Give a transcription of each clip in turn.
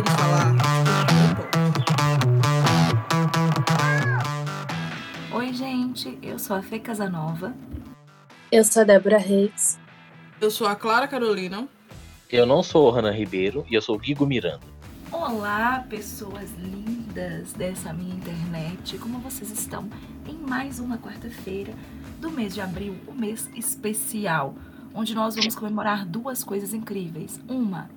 ele falar. Oi, gente, eu sou a Fê Casanova. Eu sou a Débora Reis. Eu sou a Clara Carolina. Eu não sou o Rana Ribeiro e eu sou o Guigo Miranda. Olá, pessoas lindas dessa minha internet, como vocês estão? Em mais uma quarta-feira do mês de abril, o mês especial, onde nós vamos comemorar duas coisas incríveis. Uma,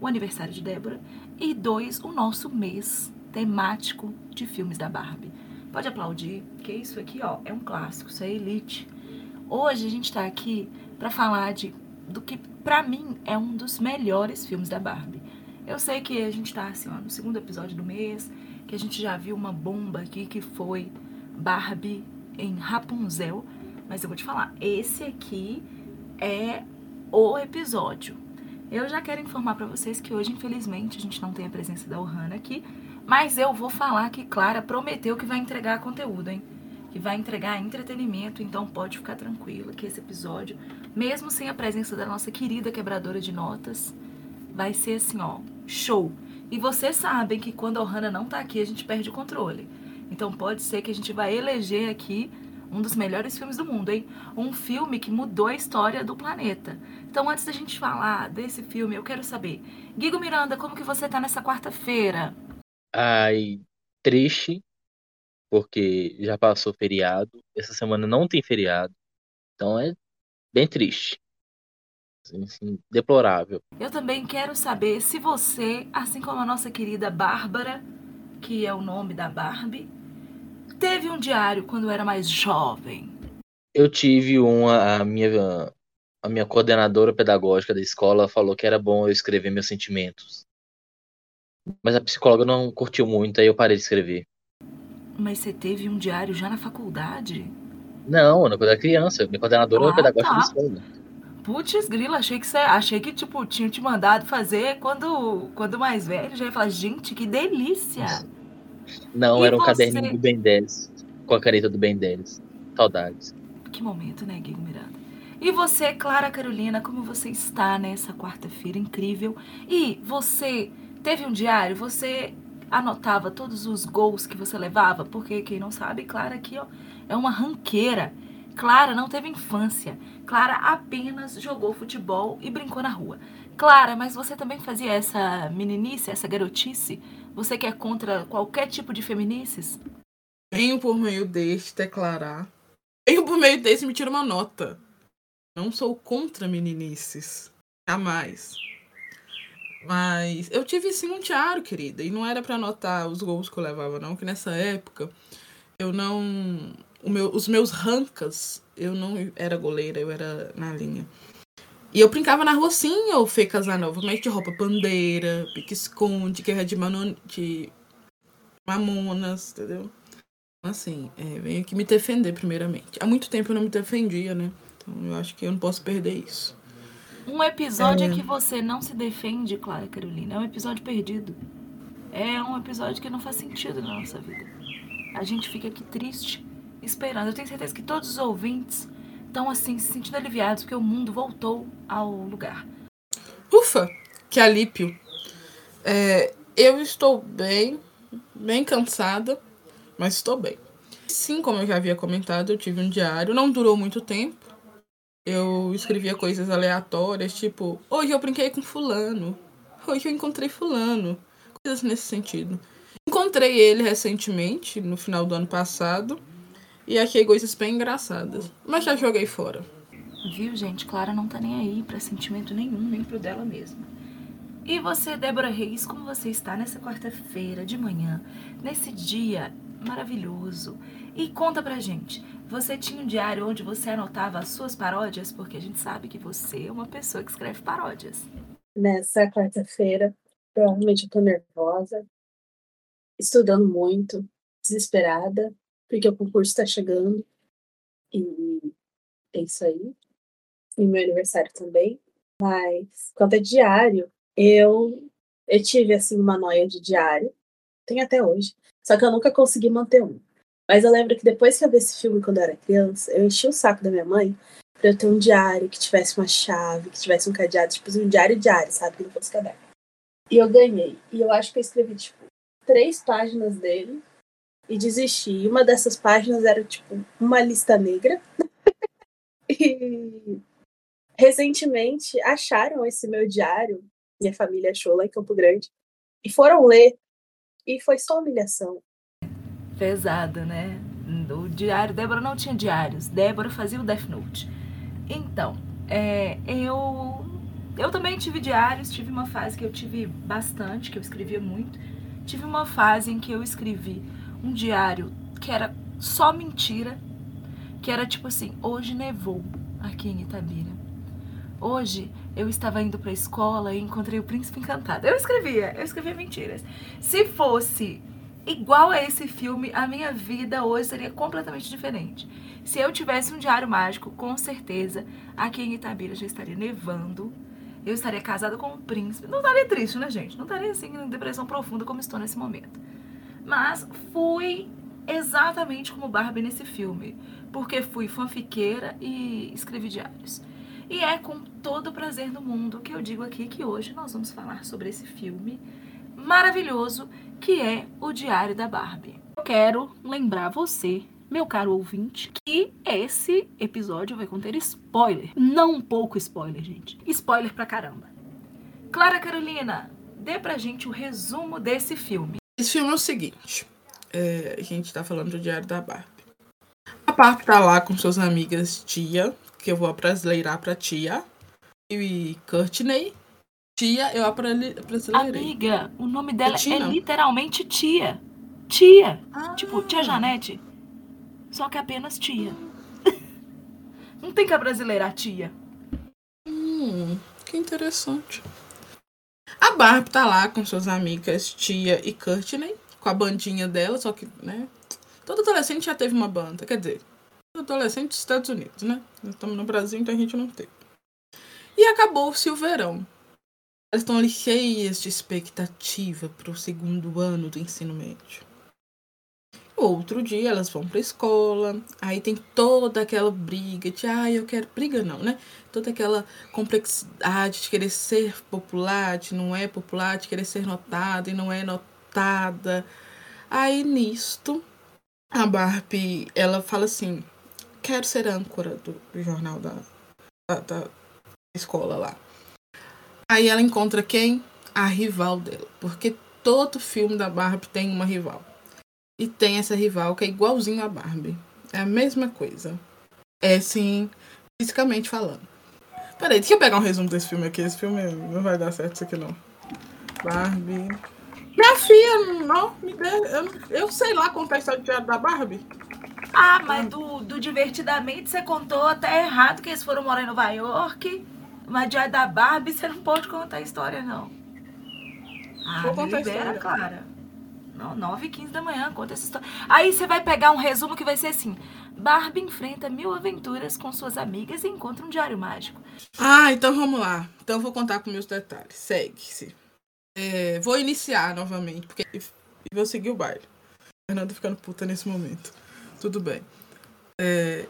o aniversário de Débora, e dois, o nosso mês temático de filmes da Barbie. Pode aplaudir, que isso aqui, ó, é um clássico, isso é Elite. Hoje a gente tá aqui para falar de do que para mim é um dos melhores filmes da Barbie. Eu sei que a gente tá assim, ó, no segundo episódio do mês, que a gente já viu uma bomba aqui que foi Barbie em Rapunzel, mas eu vou te falar, esse aqui é o episódio. Eu já quero informar para vocês que hoje, infelizmente, a gente não tem a presença da Ohana aqui, mas eu vou falar que Clara prometeu que vai entregar conteúdo, hein? Que vai entregar entretenimento, então pode ficar tranquila que esse episódio, mesmo sem a presença da nossa querida quebradora de notas, vai ser assim, ó, show. E vocês sabem que quando a Ohana não tá aqui, a gente perde o controle. Então pode ser que a gente vai eleger aqui um dos melhores filmes do mundo, hein? Um filme que mudou a história do planeta. Então, antes da gente falar desse filme, eu quero saber, Guigo Miranda, como que você tá nessa quarta-feira? Ai, triste, porque já passou feriado. Essa semana não tem feriado. Então é bem triste. Assim, assim, deplorável. Eu também quero saber se você, assim como a nossa querida Bárbara, que é o nome da Barbie, teve um diário quando era mais jovem. Eu tive uma, a minha, a minha coordenadora pedagógica da escola falou que era bom eu escrever meus sentimentos. Mas a psicóloga não curtiu muito, aí eu parei de escrever. Mas você teve um diário já na faculdade? Não, quando eu era criança, minha coordenadora Ah, pedagógica tá. da escola. Putz, grila, achei que você, achei que tipo tinham te mandado fazer quando quando mais velho, já ia falar, gente, que delícia. Não, E era um você? caderninho do Ben 10, com a caneta do Ben 10. Saudades. Que momento, né, Guigo Miranda? E você, Clara Carolina, como você está nessa quarta-feira incrível? E você teve um diário? Você anotava todos os gols que você levava? Porque quem não sabe, Clara aqui, ó, é uma ranqueira. Clara não teve infância. Clara apenas jogou futebol e brincou na rua. Clara, mas você também fazia essa meninice, essa garotice? Você que é contra qualquer tipo de feminices? Venho por meio deste declarar. Venho por meio deste me tira uma nota. Não sou contra meninices. Jamais. Mas eu tive sim um diário, querida. E não era pra anotar os gols que eu levava, não. Que nessa época eu não. Meu, os meus rancas, eu não era goleira, eu era na linha. E eu brincava na rua sim, eu Fê Casanova, mas de roupa bandeira, pique-esconde, guerra de, manon, de mamonas, entendeu? Assim, é, venho aqui me defender primeiramente. Há muito tempo eu não me defendia, né? Então eu acho que eu não posso perder isso. Um episódio É. que você não se defende, Clara Carolina, é um episódio perdido. É um episódio que não faz sentido na nossa vida. A gente fica aqui triste, esperando. Eu tenho certeza que todos os ouvintes estão assim, se sentindo aliviados, porque o mundo voltou ao lugar. Ufa, que alípio. É, eu estou bem, bem cansada, mas estou bem. Sim, como eu já havia comentado, eu tive um diário, não durou muito tempo. Eu escrevia coisas aleatórias, tipo, hoje eu brinquei com fulano, hoje eu encontrei fulano, coisas nesse sentido. Encontrei ele recentemente, no final do ano passado, e achei coisas bem engraçadas, mas já joguei fora. Viu, gente? Clara não tá nem aí pra sentimento nenhum, nem pro dela mesma. E você, Débora Reis, como você está nessa quarta-feira de manhã, nesse dia maravilhoso? E conta pra gente, você tinha um diário onde você anotava as suas paródias? Porque a gente sabe que você é uma pessoa que escreve paródias. Nessa quarta-feira, provavelmente eu tô nervosa, estudando muito, desesperada, porque o concurso tá chegando. E é isso aí. E meu aniversário também. Mas, quanto a diário, eu, eu tive, assim, uma noia de diário. Tem até hoje. Só que eu nunca consegui manter um. Mas eu lembro que depois que eu vi esse filme quando eu era criança, eu enchi o saco da minha mãe pra eu ter um diário que tivesse uma chave, que tivesse um cadeado, tipo um diário diário, sabe? Que não fosse caderno. E eu ganhei. E eu acho que eu escrevi, tipo, três páginas dele e desisti. E uma dessas páginas era, tipo, uma lista negra. e recentemente acharam esse meu diário, minha família achou lá em Campo Grande, e foram ler. E foi só humilhação. Pesada, né? O diário, Débora não tinha diários. Débora fazia o Death Note. Então, é, eu eu também tive diários, tive uma fase que eu tive bastante, que eu escrevia muito. Tive uma fase em que eu escrevi um diário que era só mentira, que era tipo assim, hoje nevou aqui em Itabira. Hoje eu estava indo para a escola e encontrei o príncipe encantado. Eu escrevia, eu escrevia mentiras. Se fosse igual a esse filme, a minha vida hoje seria completamente diferente. Se eu tivesse um diário mágico, com certeza, aqui em Itabira já estaria nevando eu estaria casada com um príncipe. Não estaria triste, né, gente? Não estaria assim em depressão profunda como estou nesse momento. Mas fui exatamente como Barbie nesse filme, porque fui fanfiqueira e escrevi diários. E é com todo o prazer do mundo que eu digo aqui que hoje nós vamos falar sobre esse filme maravilhoso que é O Diário da Barbie. Eu quero lembrar você meu caro ouvinte, que esse episódio vai conter spoiler. Não um pouco spoiler, gente. Spoiler pra caramba. Clara Carolina, dê pra gente o resumo desse filme. Esse filme é o seguinte: é, a gente tá falando do Diário da Barbie. A Barbie tá lá com suas amigas Tia, que eu vou brasileirar pra Tia, e Courtney. Tia, eu brasileirei. Amiga, o nome dela é, é literalmente Tia. Tia. Ah. Tipo, Tia Janete só que apenas tia. Não tem que a brasileira tia. Hum, que interessante. A Barbie tá lá com suas amigas Tia e Courtney, com a bandinha dela, só que, né? Todo adolescente já teve uma banda, quer dizer, todo adolescente dos Estados Unidos, né? Nós estamos no Brasil, então a gente não teve. E acabou-se o verão. Elas estão ali cheias de expectativa para o segundo ano do ensino médio. Outro dia elas vão pra escola, aí tem toda aquela briga de, ah, eu quero. Briga não, né? Toda aquela complexidade de querer ser popular, de não é popular, de querer ser notada e não é notada. Aí nisto, a Barbie, ela fala assim: quero ser âncora do, do jornal da, da, da escola lá. Aí ela encontra quem? A rival dela. Porque todo filme da Barbie tem uma rival. E tem essa rival que é igualzinho a Barbie. É a mesma coisa. É assim, fisicamente falando. Peraí, deixa eu pegar um resumo desse filme aqui. Esse filme não vai dar certo isso aqui não. Barbie. Minha filha, não, me dê, eu, eu sei lá contar a história diário da Barbie. Ah, mas do, do Divertidamente você contou até errado que eles foram morar em Nova York. Mas diário da Barbie você não pode contar a história, não. Ah, Vou contar libera, a história. Clara. Não, 9 e 15 da manhã, conta essa história. Aí você vai pegar um resumo que vai ser assim: Barbie enfrenta mil aventuras com suas amigas e encontra um diário mágico. Ah, então vamos lá. Então vou contar com meus detalhes. Segue-se. É, vou iniciar novamente, porque e vou seguir o baile. Fernanda ficando puta nesse momento. Tudo bem. É,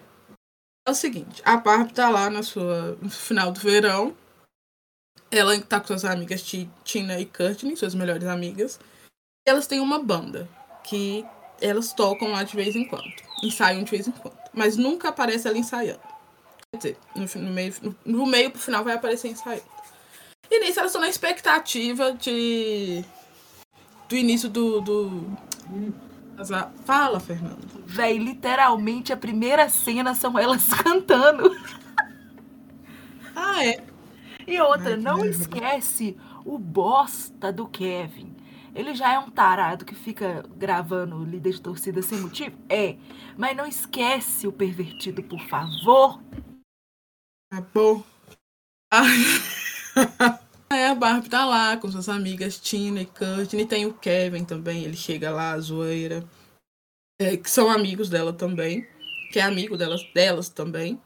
é o seguinte, a Barbie tá lá na sua, no final do verão. Ela tá com suas amigas Tina e Courtney, suas melhores amigas elas têm uma banda que elas tocam lá de vez em quando, ensaiam de vez em quando, mas nunca aparece ela ensaiando. Quer dizer, no, no meio, no, no meio pro final vai aparecer ensaiando. E nisso elas estão na expectativa de. do início do. do... Fala, Fernando. Véi, literalmente a primeira cena são elas cantando. Ah, é? E outra, Ai, não esquece o bosta do Kevin ele já é um tarado que fica gravando líder de torcida sem motivo? É. Mas não esquece o pervertido, por favor. Tá bom. É, a Barbie tá lá com suas amigas Tina e Courtney. Tem o Kevin também, ele chega lá, a zoeira. É, que são amigos dela também. Que é amigo delas, delas também.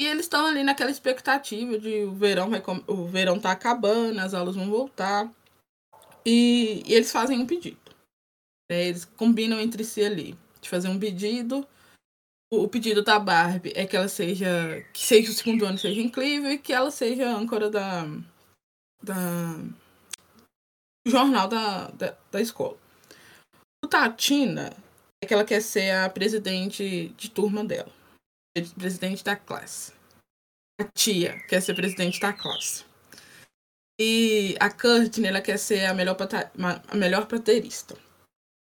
E eles estão ali naquela expectativa de o verão vai o verão tá acabando, as aulas vão voltar. E, eles fazem um pedido. Né? Eles combinam entre si ali de fazer um pedido. O, o, pedido da Barbie é que ela seja. que seja o segundo ano seja incrível e que ela seja âncora da. da. jornal da, da, da escola. O Tatina é que ela quer ser a presidente de turma dela. Presidente da classe. A tia quer ser presidente da classe. E a Courtney, ela quer ser a melhor, a melhor paterista.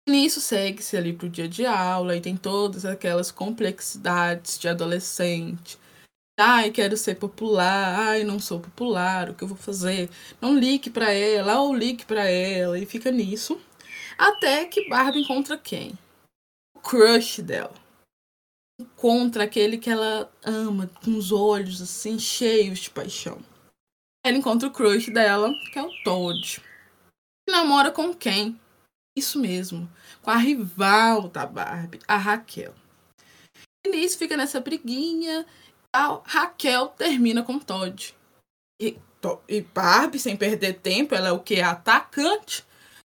Nisso segue-se ali pro dia de aula e tem todas aquelas complexidades de adolescente. Ai, quero ser popular. Ai, não sou popular. O que eu vou fazer? Não ligue para ela ou ligue para ela. E fica nisso. Até que Barbie encontra quem? O crush dela. Encontra aquele que ela ama, com os olhos assim cheios de paixão. Ela encontra o crush dela, que é o Todd. namora com quem? Isso mesmo, com a rival da Barbie, a Raquel. E nisso fica nessa briguinha. A Raquel termina com Todd. E, e Barbie, sem perder tempo, ela é o que? Atacante.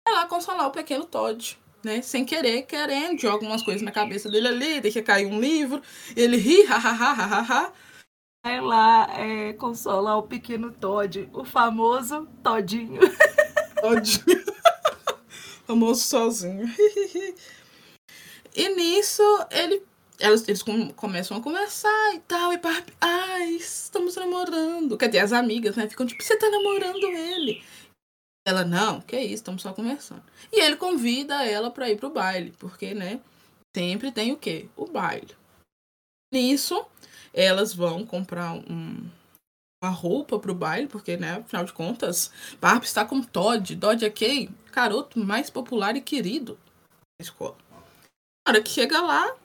Ela consolar o pequeno Todd. Né? Sem querer, querendo, joga umas coisas na cabeça dele ali, deixa cair um livro, ele ri, ha. Vai lá é, consolar o pequeno Todd, o famoso Todinho. Todinho. famoso sozinho. e nisso, ele, eles, eles começam a conversar e tal. E Barbie, ai, estamos namorando. Quer dizer, as amigas, né? Ficam tipo, você tá namorando ele. Ela, não, que isso, estamos só conversando. E ele convida ela pra ir pro baile, porque, né? Sempre tem o quê? O baile. Nisso, elas vão comprar um, uma roupa pro baile, porque, né, afinal de contas, Barbie está com Todd. Todd é quem? Garoto mais popular e querido da escola. Na hora que chega lá,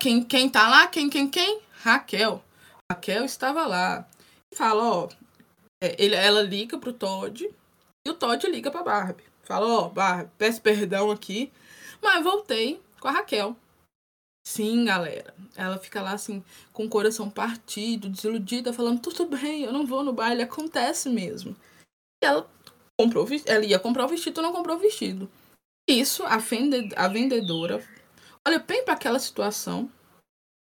quem, quem tá lá? Quem, quem, quem? Raquel. Raquel estava lá. Fala, ó, é, ele, ela liga pro Todd e o Todd liga pra Barbie. Fala, ó, Barbie, peço perdão aqui, mas voltei com a Raquel. Sim, galera. Ela fica lá assim, com o coração partido, desiludida, falando: tudo bem, eu não vou no baile, acontece mesmo. E ela comprou ela ia comprar o vestido, não comprou o vestido. Isso, a, vende, a vendedora olha bem para aquela situação.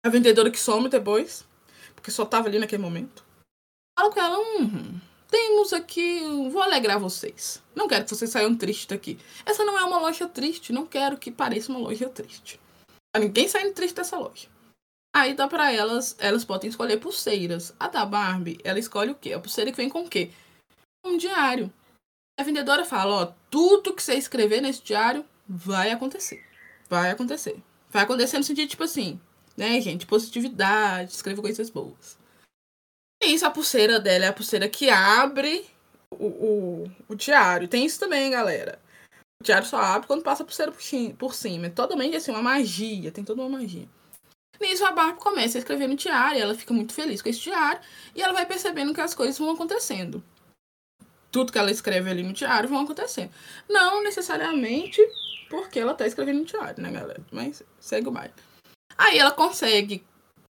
A vendedora que some depois, porque só tava ali naquele momento. Fala com ela: hum, temos aqui. Vou alegrar vocês. Não quero que vocês saiam tristes daqui. Essa não é uma loja triste, não quero que pareça uma loja triste. Ninguém sai triste dessa loja. Aí dá pra elas, elas podem escolher pulseiras. A da Barbie, ela escolhe o quê? A pulseira que vem com o quê? Um diário. A vendedora fala, ó, tudo que você escrever nesse diário vai acontecer. Vai acontecer. Vai acontecer no sentido, tipo assim, né, gente? Positividade, escreva coisas boas. E isso, a pulseira dela é a pulseira que abre o, o, o diário. Tem isso também, galera. O diário só abre quando passa pulseira por cima. É totalmente assim, uma magia. Tem toda uma magia. Nisso, a Barbie começa a escrever no diário. Ela fica muito feliz com esse diário. E ela vai percebendo que as coisas vão acontecendo. Tudo que ela escreve ali no diário vão acontecendo. Não necessariamente porque ela tá escrevendo no diário, né, galera? Mas segue o baile. Aí ela consegue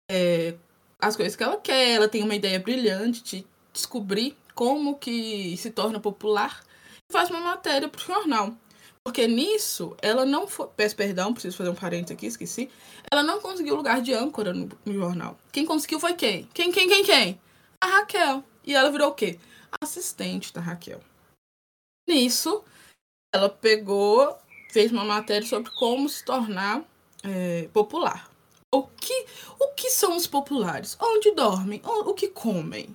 é, as coisas que ela quer. Ela tem uma ideia brilhante de descobrir como que se torna popular. E faz uma matéria pro jornal. Porque nisso, ela não foi. Peço perdão, preciso fazer um parênteses aqui, esqueci. Ela não conseguiu lugar de âncora no, no, jornal. Quem conseguiu foi quem? Quem, quem, quem, quem? A Raquel. E ela virou o quê? Assistente da Raquel. Nisso, ela pegou, fez uma matéria sobre como se tornar é, popular. O que, o que são os populares? Onde dormem? O, que comem?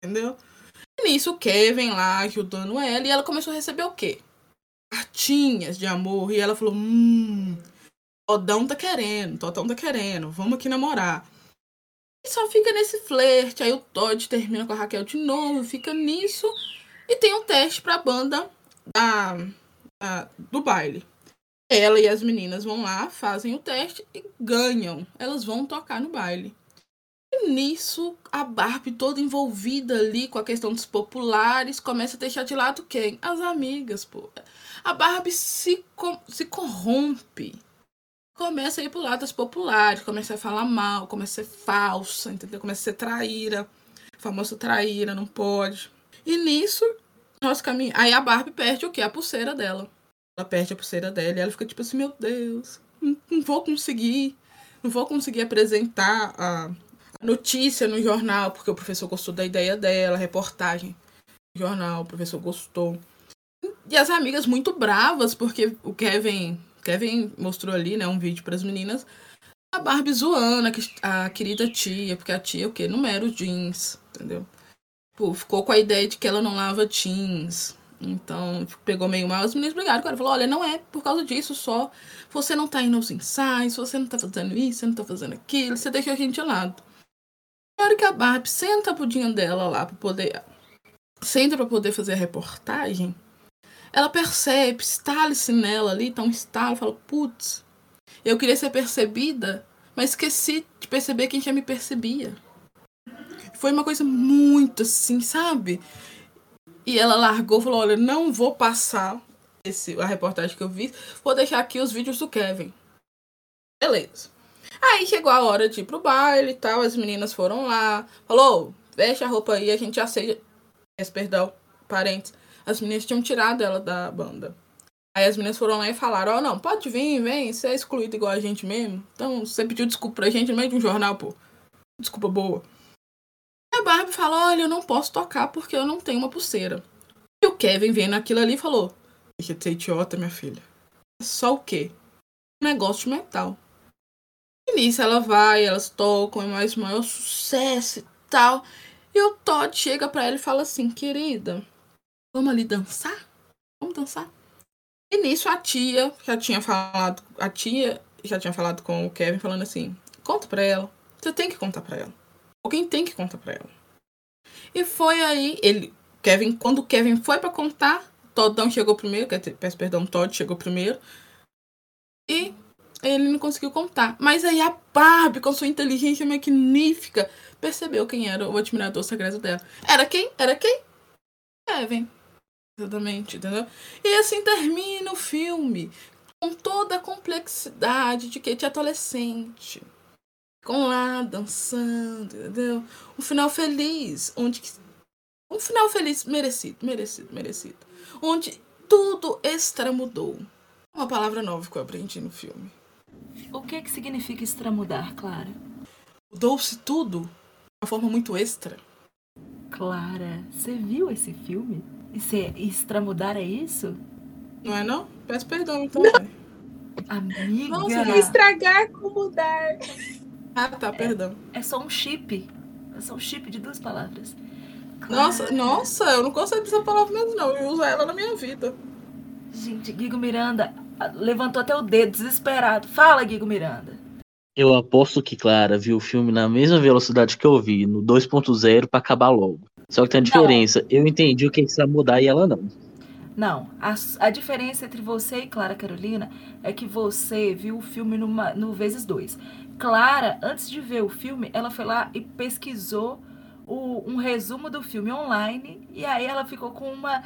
Entendeu? E nisso, o Kevin lá ajudando ela e ela começou a receber o quê? Cartinhas de amor. E ela falou: Hum, Todão tá querendo, Todão tá querendo, vamos aqui namorar. E só fica nesse flerte. Aí o Todd termina com a Raquel de novo, fica nisso. E tem um teste pra banda da, da, do baile. Ela e as meninas vão lá, fazem o teste e ganham. Elas vão tocar no baile. Nisso, a Barbie toda envolvida ali com a questão dos populares, começa a deixar de lado quem? As amigas, pô. A Barbie se, se corrompe. Começa a ir pro lado das populares, começa a falar mal, começa a ser falsa, entendeu? Começa a ser traíra. Famosa traíra, não pode. E nisso, nosso caminho. Aí a Barbie perde o quê? A pulseira dela. Ela perde a pulseira dela e ela fica tipo assim, meu Deus, não, não vou conseguir. Não vou conseguir apresentar a, notícia no jornal, porque o professor gostou da ideia dela, reportagem no jornal, o professor gostou. E as amigas muito bravas, porque o Kevin, Kevin mostrou ali, né, um vídeo para as meninas, a Barbie zoando a, a querida tia, porque a tia o quê? Numera jeans, entendeu? Pô, ficou com a ideia de que ela não lava jeans. Então, pegou meio mal. As meninas brigaram com ela. Falou, olha, não é por causa disso só. Você não tá indo aos ensaios, você não tá fazendo isso, você não tá fazendo aquilo. Você deixou a gente de lado. Hora que a Barbie senta a budinha dela lá pra poder... Senta pra poder fazer a reportagem. Ela percebe, estale-se nela ali, tá um estalo. Fala, putz, eu queria ser percebida, mas esqueci de perceber quem já me percebia. Foi uma coisa muito assim, sabe? E ela largou, falou: Olha, não vou passar esse, a reportagem que eu vi, vou deixar aqui os vídeos do Kevin. Beleza. Aí chegou a hora de ir pro baile e tal, as meninas foram lá, falou: Veste a roupa aí, a gente aceita. Perdão, parentes. As meninas tinham tirado ela da banda. Aí as meninas foram lá e falaram: Ó, oh, não, pode vir, vem, você é excluído igual a gente mesmo. Então você pediu desculpa pra gente no meio de um jornal, pô. Desculpa boa. A Barbie fala: Olha, eu não posso tocar porque eu não tenho uma pulseira. E o Kevin vendo aquilo ali falou: Deixa de ser idiota, minha filha. É só o quê? Um negócio de metal. E nisso ela vai, elas tocam, é mais maior sucesso e tal. E o Todd chega pra ela e fala assim: Querida, vamos ali dançar? Vamos dançar? E nisso a tia já tinha falado, a tia já tinha falado com o Kevin falando assim: conta pra ela. Você tem que contar pra ela. Alguém tem que contar pra ela. E foi aí, ele, Kevin, quando o Kevin foi para contar, Toddão chegou primeiro, peço perdão, Todd chegou primeiro. E ele não conseguiu contar. Mas aí a Barbie, com sua inteligência magnífica, percebeu quem era o admirador secreto dela. Era quem? Era quem? Kevin. Exatamente, entendeu? E assim termina o filme. Com toda a complexidade de Kate adolescente com lá dançando, entendeu? Um final feliz, onde um final feliz merecido, merecido, merecido, onde tudo extramudou. Uma palavra nova que eu aprendi no filme. O que é que significa extramudar, Clara? Mudou-se tudo de uma forma muito extra. Clara, você viu esse filme? E se extramudar é isso? Não é não? Peço perdão então. Não. Amiga. Nossa, estragar com mudar. Ah, tá, perdão. É, é só um chip. É só um chip de duas palavras. Claro. Nossa, nossa, eu não consigo dessa palavra mesmo, não. Eu uso ela na minha vida. Gente, Guigo Miranda levantou até o dedo desesperado. Fala, Guigo Miranda. Eu aposto que Clara viu o filme na mesma velocidade que eu vi, no 2.0 para acabar logo. Só que tem a diferença. Não. Eu entendi o que precisa mudar e ela não. Não, a, a diferença entre você e Clara Carolina é que você viu o filme numa, no vezes dois. Clara, antes de ver o filme, ela foi lá e pesquisou o, um resumo do filme online e aí ela ficou com uma.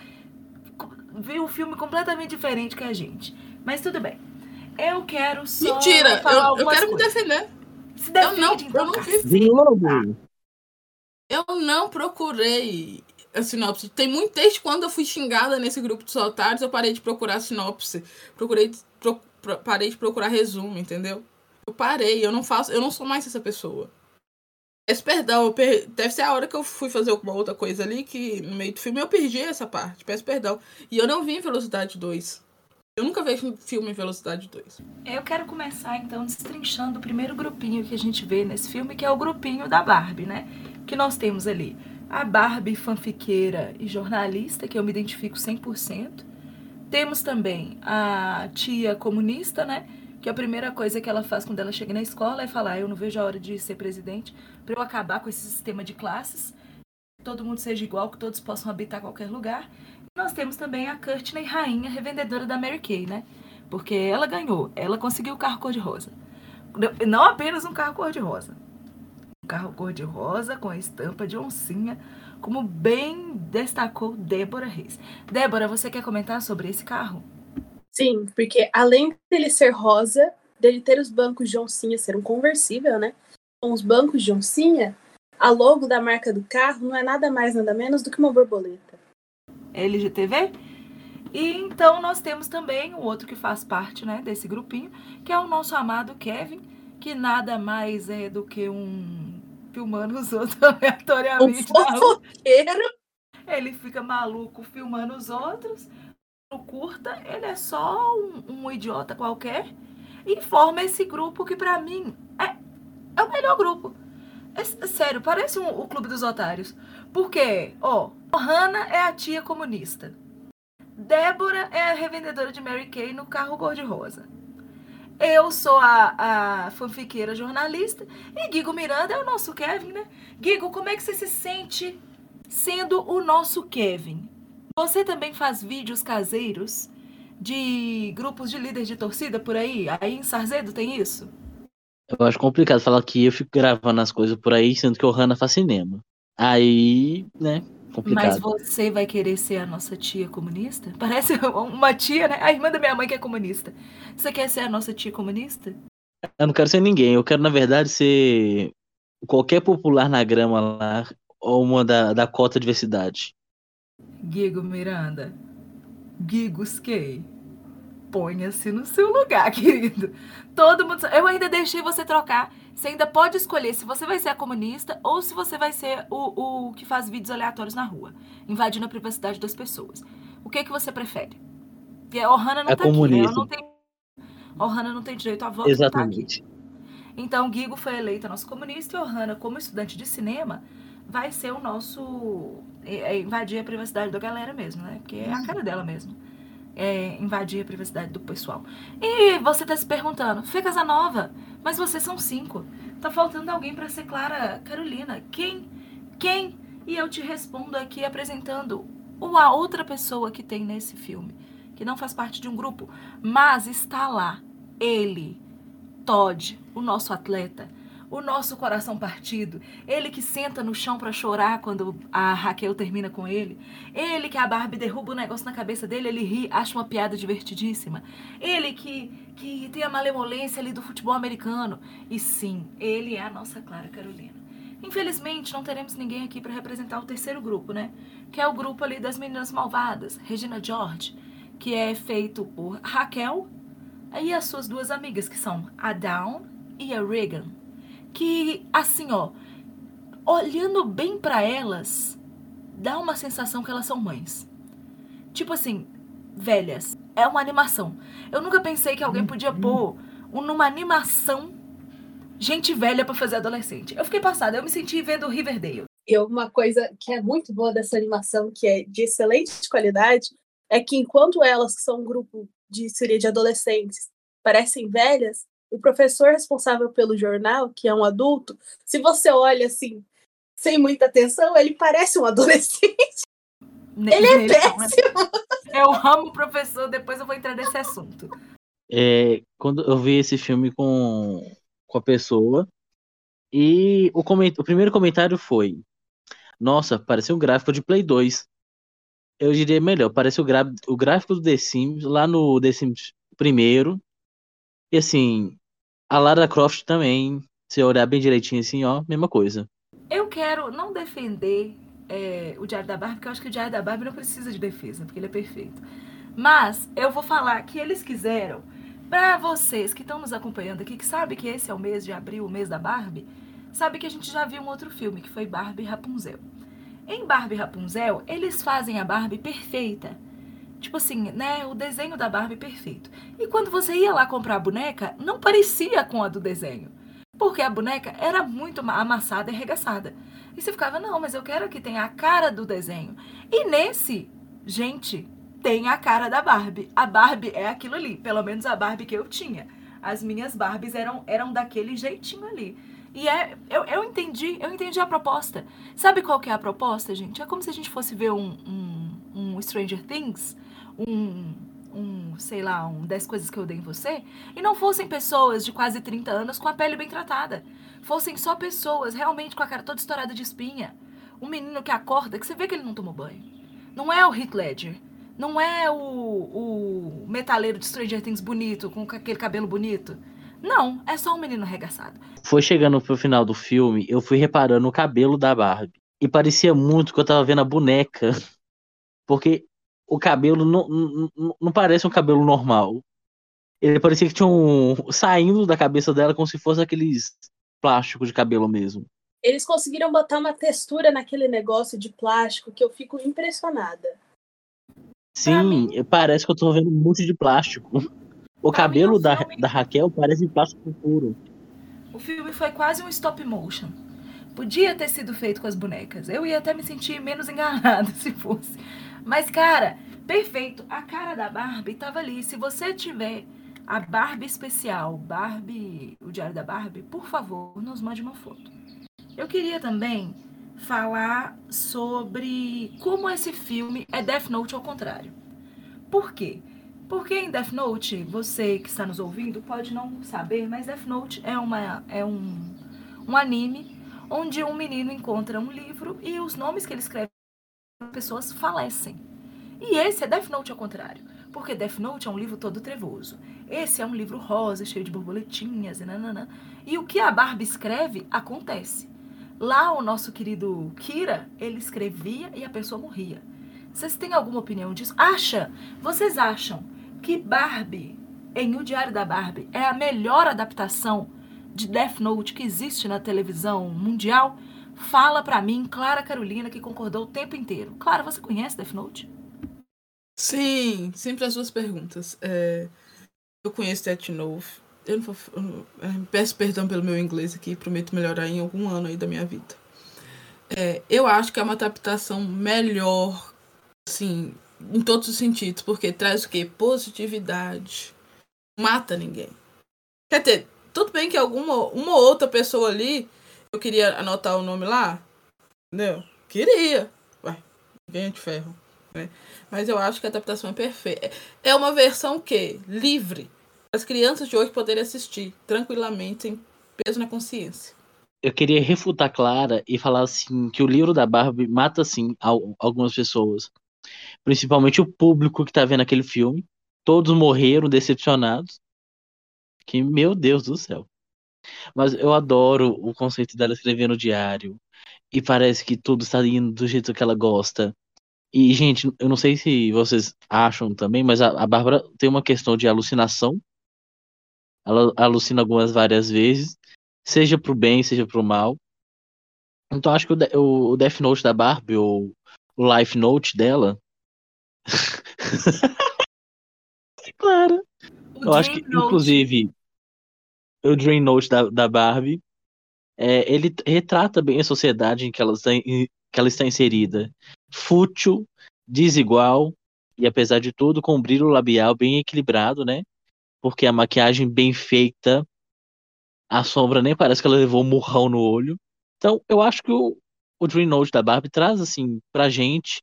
viu o filme completamente diferente que a gente. Mas tudo bem. Eu quero só. Mentira! eu, eu quero coisas. me defender. Se defende, eu não, então, eu não vi. Eu não procurei a sinopse. Tem muito texto quando eu fui xingada nesse grupo de otários, eu parei de procurar sinopse. Procurei, pro, pro, parei de procurar resumo, entendeu? Eu parei, eu não faço, eu não sou mais essa pessoa. Esse perdão, per... deve ser a hora que eu fui fazer alguma outra coisa ali que no meio do filme eu perdi essa parte. Peço perdão. E eu não vi em Velocidade 2. Eu nunca vejo filme em Velocidade 2. Eu quero começar então destrinchando o primeiro grupinho que a gente vê nesse filme, que é o grupinho da Barbie, né? Que nós temos ali a Barbie fanfiqueira e jornalista, que eu me identifico 100%. Temos também a tia comunista, né? que a primeira coisa que ela faz quando ela chega na escola é falar: eu não vejo a hora de ser presidente para eu acabar com esse sistema de classes, todo mundo seja igual, que todos possam habitar qualquer lugar. Nós temos também a Courtney Rainha, revendedora da Mary Kay, né? Porque ela ganhou, ela conseguiu o carro cor-de-rosa. Não apenas um carro cor-de-rosa. Um carro cor-de-rosa com a estampa de oncinha, como bem destacou Débora Reis. Débora, você quer comentar sobre esse carro? Sim, porque além dele ser rosa, dele ter os bancos de oncinha ser um conversível, né? Com os bancos de oncinha, a logo da marca do carro não é nada mais, nada menos do que uma borboleta. LGTV? E então nós temos também o outro que faz parte né, desse grupinho, que é o nosso amado Kevin, que nada mais é do que um filmando os outros aleatoriamente. Um fofoqueiro. Ele fica maluco filmando os outros no curta, ele é só um, um idiota qualquer e forma esse grupo que pra mim é, é o melhor grupo. É, é sério, parece um, o Clube dos Otários. Porque, ó, Hannah é a tia comunista. Débora é a revendedora de Mary Kay no carro cor-de-rosa. Eu sou a, a fanfiqueira jornalista e Guigo Miranda é o nosso Kevin, né? Guigo, como é que você se sente sendo o nosso Kevin? Você também faz vídeos caseiros de grupos de líderes de torcida por aí? Aí em Sarzedo tem isso? Eu acho complicado falar que eu fico gravando as coisas por aí, sendo que o Hanna faz cinema. Aí, né, complicado. Mas você vai querer ser a nossa tia comunista? Parece uma tia, né? A irmã da minha mãe que é comunista. Você quer ser a nossa tia comunista? Eu não quero ser ninguém. Eu quero, na verdade, ser qualquer popular na grama lá, ou uma da, da cota diversidade. Gigo Miranda. Kay. Ponha-se no seu lugar, querido. Todo mundo. Eu ainda deixei você trocar. Você ainda pode escolher se você vai ser a comunista ou se você vai ser o, o que faz vídeos aleatórios na rua, invadindo a privacidade das pessoas. O que é que você prefere? Porque a Ohana não É tá aqui, né? comunista. Não tem. A Ohana não tem direito a voto. tá. Exatamente. Então, Guigo foi eleita nosso comunista e Ohana, como estudante de cinema, vai ser o nosso. É, é invadir a privacidade da galera mesmo, né? Porque é a cara dela mesmo. É invadir a privacidade do pessoal. E você tá se perguntando, Fê Casanova, mas vocês são cinco. Tá faltando alguém pra ser Clara Carolina. Quem? Quem? E eu te respondo aqui apresentando uma outra pessoa que tem nesse filme, que não faz parte de um grupo, mas está lá. Ele, Todd, o nosso atleta, o nosso coração partido, ele que senta no chão pra chorar quando a Raquel termina com ele, ele que a Barbie derruba o negócio na cabeça dele, ele ri, acha uma piada divertidíssima, ele que, que tem a malemolência ali do futebol americano, e sim, ele é a nossa Clara Carolina. Infelizmente, não teremos ninguém aqui pra representar o terceiro grupo, né? Que é o grupo ali das meninas malvadas, Regina George, que é feito por Raquel, e as suas duas amigas, que são a Dawn e a Regan. Que, assim, ó, olhando bem pra elas, dá uma sensação que elas são mães. Tipo assim, velhas. É uma animação. Eu nunca pensei que alguém podia pôr um- numa animação gente velha pra fazer adolescente. Eu fiquei passada, eu me senti vendo Riverdale. E uma coisa que é muito boa dessa animação, que é de excelente qualidade, é que enquanto elas, que são um grupo de seria de adolescentes, parecem velhas, o professor responsável pelo jornal, que é um adulto, se você olha assim, sem muita atenção, ele parece um adolescente. Ele é péssimo. Eu amo o professor, depois eu vou entrar nesse assunto. É, quando eu vi esse filme com, com a pessoa, e o, coment, o primeiro comentário foi: Nossa, parece um gráfico de Play 2. Eu diria melhor, parece o, gra, o gráfico do The Sims, lá no The Sims primeiro. E assim, a Lara Croft também, se olhar bem direitinho assim, ó, mesma coisa. Eu quero não defender é, o Diário da Barbie, porque eu acho que o Diário da Barbie não precisa de defesa, porque ele é perfeito. Mas eu vou falar que eles quiseram, para vocês que estão nos acompanhando aqui, que sabem que esse é o mês de abril, o mês da Barbie, sabe que a gente já viu um outro filme, que foi Barbie Rapunzel. Em Barbie Rapunzel, eles fazem a Barbie perfeita. Tipo assim, né? O desenho da Barbie perfeito. E quando você ia lá comprar a boneca, não parecia com a do desenho. Porque a boneca era muito ma- amassada e arregaçada. E você ficava, não, mas eu quero que tenha a cara do desenho. E nesse, gente, tem a cara da Barbie. A Barbie é aquilo ali, pelo menos a Barbie que eu tinha. As minhas Barbies eram, eram daquele jeitinho ali. E é, eu, eu entendi, eu entendi a proposta. Sabe qual que é a proposta, gente? É como se a gente fosse ver um, um, um Stranger Things, um, um, sei lá, um 10 coisas que eu dei em você, e não fossem pessoas de quase 30 anos com a pele bem tratada. Fossem só pessoas realmente com a cara toda estourada de espinha. Um menino que acorda, que você vê que ele não tomou banho. Não é o Heath Ledger. Não é o, o metaleiro de Stranger Things bonito, com aquele cabelo bonito. Não, é só um menino arregaçado. Foi chegando pro final do filme, eu fui reparando o cabelo da Barbie. E parecia muito que eu tava vendo a boneca. Porque o cabelo não, não, não- parece um cabelo normal. Ele parecia que tinha um. saindo da cabeça dela como se fosse aqueles plásticos de cabelo mesmo. Eles conseguiram botar uma textura naquele negócio de plástico que eu fico impressionada. mim- Sim, parece que eu tô vendo um monte de plástico. O Pra mim, cabelo o da, filme- da Raquel parece plástico puro. O filme foi quase um stop motion. Podia ter sido feito com as bonecas. Eu ia até me sentir menos enganada se fosse. Mas, cara, perfeito. A cara da Barbie tava ali. Se você tiver a Barbie especial, Barbie, o Diário da Barbie, por favor, nos mande uma foto. Eu queria também falar sobre como esse filme é Death Note ao contrário. Por quê? Porque em Death Note, você que está nos ouvindo pode não saber, mas Death Note é, uma, é um, um anime onde um menino encontra um livro e os nomes que ele escreve pessoas falecem. E esse é Death Note ao contrário. Porque Death Note é um livro todo trevoso. Esse é um livro rosa, cheio de borboletinhas e nananã. E o que a Barbie escreve, acontece. Lá o nosso querido Kira, ele escrevia e a pessoa morria. Vocês têm alguma opinião disso? Acha? Vocês acham que Barbie, em O Diário da Barbie, é a melhor adaptação de Death Note que existe na televisão mundial? Fala pra mim, Clara Carolina, que concordou o tempo inteiro. Clara, você conhece Death Note? Sim, sempre as duas perguntas. É, eu conheço Death Note. Eu não eu não- é, peço perdão pelo meu inglês aqui, prometo melhorar em algum ano aí da minha vida. É, eu acho que é uma adaptação melhor, assim, em todos os sentidos, porque traz o quê? Positividade. Mata ninguém. Quer dizer, tudo bem que alguma uma outra pessoa ali, eu queria anotar o nome lá, entendeu? Queria. Ué, é de ferro. né? Mas eu acho que a adaptação é perfeita. É uma versão que livre. As crianças de hoje poderem assistir tranquilamente, sem peso na consciência. Eu queria refutar Clara e falar assim que o livro da Barbie mata assim al- algumas pessoas, principalmente o público que tá vendo aquele filme. Todos morreram decepcionados. Que meu Deus do céu. Mas eu adoro o conceito dela escrever no diário e parece que tudo está indo do jeito que ela gosta. E gente, eu não sei se vocês acham também, mas a, a Bárbara tem uma questão de alucinação. Ela alucina algumas várias vezes, seja pro bem, seja pro mal. Então acho que o, o, Death Note da Barbie, ou o Life Note dela. claro. O Eu acho que, Note- inclusive, o Dream Note da, da Barbie, é, ele retrata bem a sociedade em que ela, está, que ela está inserida. Fútil, desigual, e apesar de tudo, com um brilho labial bem equilibrado, né? Porque a maquiagem bem feita, a sombra nem parece que ela levou um murrão no olho. Então, eu acho que o, o Dream Note da Barbie traz, assim, pra gente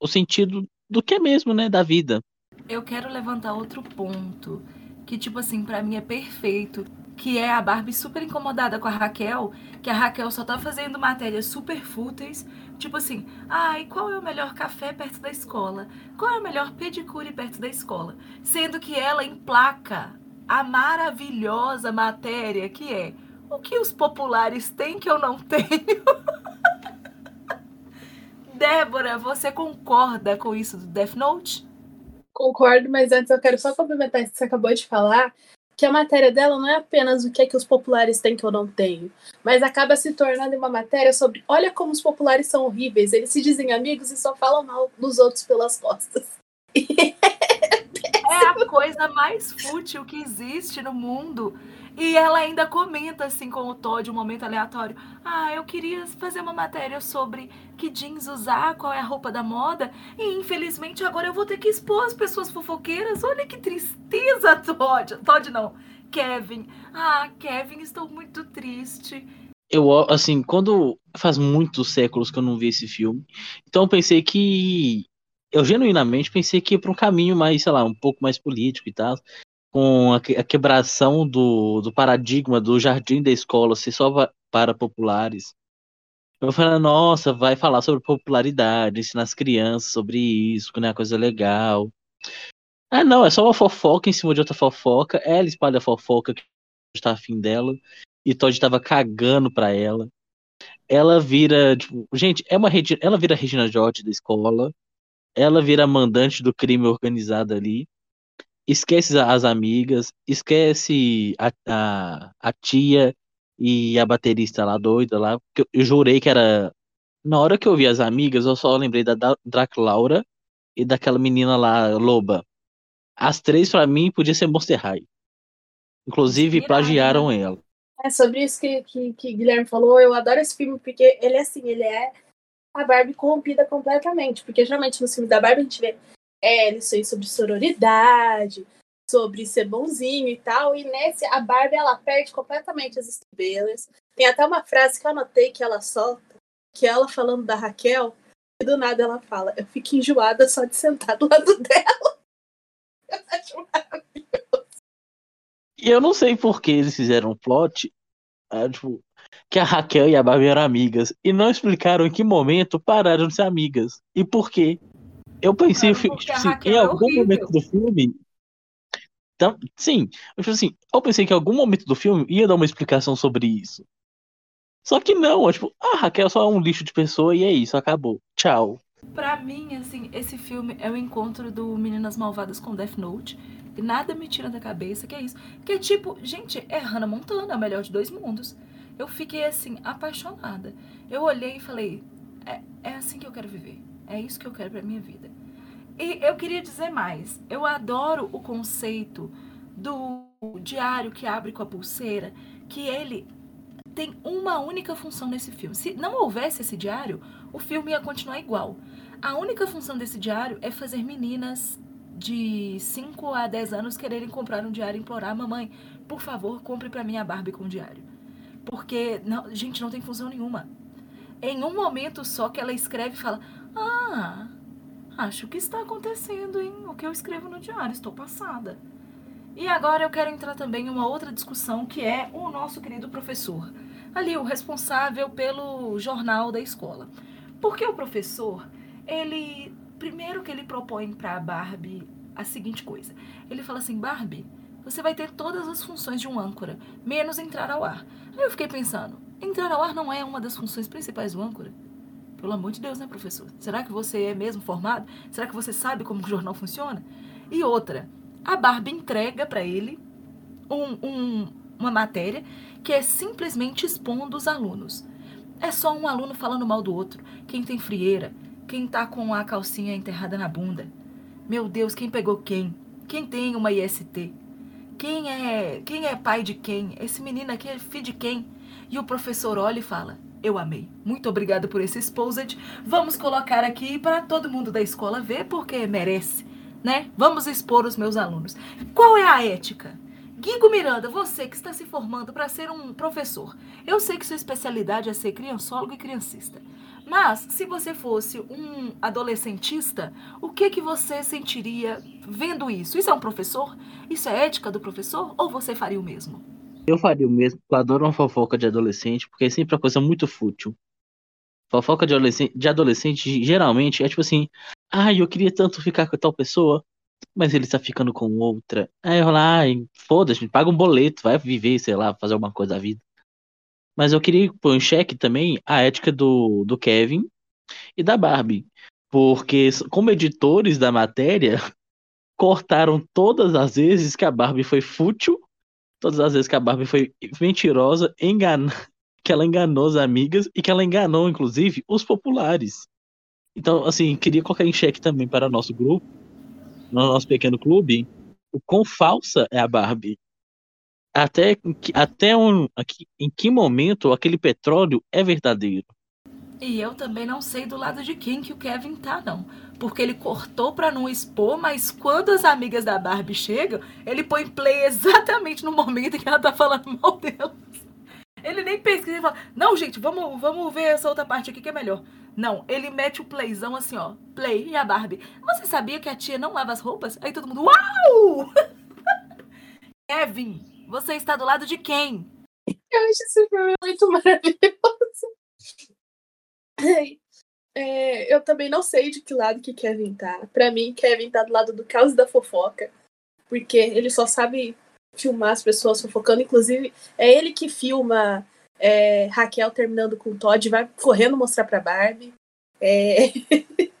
o sentido do que é mesmo, né? Da vida. Eu quero levantar outro ponto, que tipo assim, pra mim é perfeito, que é a Barbie super incomodada com a Raquel, que a Raquel só tá fazendo matérias super fúteis, tipo assim, ai, qual é o melhor café perto da escola? Qual é o melhor pedicure perto da escola? Sendo que ela emplaca a maravilhosa matéria que é o que os populares têm que eu não tenho. Débora, você concorda com isso do Death Note? Concordo, mas antes eu quero só complementar isso que você acabou de falar, que a matéria dela não é apenas o que é que os populares têm que eu não tenho, mas acaba se tornando uma matéria sobre olha como os populares são horríveis, eles se dizem amigos e só falam mal dos outros pelas costas. É a coisa mais fútil que existe no mundo. E ela ainda comenta assim com o Todd, um momento aleatório. Ah, eu queria fazer uma matéria sobre que jeans usar, qual é a roupa da moda. E infelizmente agora eu vou ter que expor as pessoas fofoqueiras. Olha que tristeza, Todd. Todd não. Kevin. Ah, Kevin, estou muito triste. eu, assim, quando faz muitos séculos que eu não vi esse filme, então eu pensei que, eu genuinamente pensei que ia para um caminho mais, sei lá, um pouco mais político e tal, com a, a quebração do, do paradigma do jardim da escola ser só pa- para populares. Eu falei, nossa, vai falar sobre popularidade, ensinar as crianças sobre isso, é uma coisa legal. Ah, não, é só uma fofoca em cima de outra fofoca. Ela espalha a fofoca que está afim dela e Todd tava cagando pra ela. Ela vira, tipo, gente, é uma ela vira Regina George da escola. Ela vira mandante do crime organizado ali. Esquece as amigas, esquece a, a, a tia e a baterista lá doida lá. porque Eu, eu jurei que era. Na hora que eu vi as amigas, eu só lembrei da Da- Drac Laura e daquela menina lá, Loba. As três, pra mim, podia ser Monster High. Inclusive, Inspirada, plagiaram né? ela. É sobre isso que, que, que Guilherme falou. Eu adoro esse filme porque ele é assim, ele é a Barbie corrompida completamente. Porque geralmente nos filmes da Barbie a gente vê é, lições sobre sororidade, sobre ser bonzinho e tal. E nesse, a Barbie ela perde completamente as estrelas. Tem até uma frase que eu anotei que ela solta, que é ela falando da Raquel, e do nada ela fala: Eu fico enjoada só de sentar do lado dela. Eu acho maravilhoso. E eu não sei por que eles fizeram um plot ah, tipo, que a Raquel e a Barbie eram amigas. E não explicaram em que momento pararam de ser amigas. E por quê. Eu pensei, Claro, porque a assim, em é algum horrível. momento do filme. Sim, eu, tipo assim, eu pensei que em algum momento do filme ia dar uma explicação sobre isso. Só que não, é tipo, a Raquel só é um lixo de pessoa e é isso, acabou. Tchau. Pra mim, assim, esse filme é o encontro do Meninas Malvadas com Death Note. E nada me tira da cabeça que é isso. Que é tipo, gente, é Hannah Montana, a melhor de dois mundos. Eu fiquei, assim, apaixonada. Eu olhei e falei, é, é assim que eu quero viver. É isso que eu quero pra minha vida. E eu queria dizer mais. Eu adoro o conceito do diário que abre com a pulseira, que ele tem uma única função nesse filme. Se não houvesse esse diário, o filme ia continuar igual. A única função desse diário é fazer meninas de 5 a 10 anos quererem comprar um diário e implorar, mamãe, por favor, compre pra mim a Barbie com diário. Porque, não, gente, não tem função nenhuma. Em um momento só que ela escreve e fala, ah, acho que está acontecendo, hein? O que eu escrevo no diário, estou passada. E agora eu quero entrar também em uma outra discussão que é o nosso querido professor. Ali, o responsável pelo jornal da escola. Porque o professor, ele. Primeiro que ele propõe para a Barbie a seguinte coisa. Ele fala assim: Barbie, você vai ter todas as funções de um âncora, menos entrar ao ar. Aí eu fiquei pensando: entrar ao ar não é uma das funções principais do âncora? Pelo amor de Deus, né, professor? Será que você é mesmo formado? Será que você sabe como o jornal funciona? E outra, a Barbie entrega para ele um- um- uma matéria que é simplesmente expondo os alunos. É só um aluno falando mal do outro. Quem tem frieira, quem tá com a calcinha enterrada na bunda. Meu Deus, quem pegou quem? Quem tem uma IST? Quem é, quem é pai de quem? Esse menino aqui é filho de quem? E o professor olha e fala: Eu amei. Muito obrigado por esse exposed. Vamos colocar aqui para todo mundo da escola ver porque merece, né? Vamos expor os meus alunos. Qual é a ética? Guigo Miranda, você que está se formando para ser um professor, eu sei que sua especialidade é ser criançólogo e criancista. Mas, se você fosse um adolescentista, o que que você sentiria vendo isso? Isso é um professor? Isso é ética do professor? Ou você faria o mesmo? Eu faria o mesmo, eu adoro uma fofoca de adolescente, porque é sempre uma coisa muito fútil. Fofoca de adolescente, de adolescente geralmente é tipo assim, ah, eu queria tanto ficar com tal pessoa, mas ele está ficando com outra. Aí eu lá, ai, foda-se, paga um boleto, vai viver, sei lá, fazer alguma coisa da vida. Mas eu queria pôr em xeque também a ética do, do Kevin e da Barbie. Porque, como editores da matéria, cortaram todas as vezes que a Barbie foi fútil, todas as vezes que a Barbie foi mentirosa, engana... que ela enganou as amigas e que ela enganou, inclusive, os populares. Então, assim, queria colocar em xeque também para nosso grupo, no nosso pequeno clube, o quão falsa é a Barbie. Até, até um, aqui, em que momento aquele petróleo é verdadeiro. E eu também não sei do lado de quem que o Kevin tá, não. Porque ele cortou pra não expor, mas quando as amigas da Barbie chegam, ele põe play exatamente no momento em que ela tá falando mal delas. Ele nem pesquisa, ele fala, não, gente, vamos, vamos ver essa outra parte aqui que é melhor. Não, ele mete o playzão assim, ó, play e a Barbie. Você sabia que a tia não lava as roupas? Aí todo mundo, uau! Kevin, você está do lado de quem? Eu acho esse filme muito maravilhoso. Ai, é, eu também não sei de que lado que Kevin tá. Pra mim, Kevin tá do lado do caos e da fofoca. Porque ele só sabe filmar as pessoas fofocando. Inclusive, é ele que filma é, Raquel terminando com o Todd, vai correndo mostrar pra Barbie. É...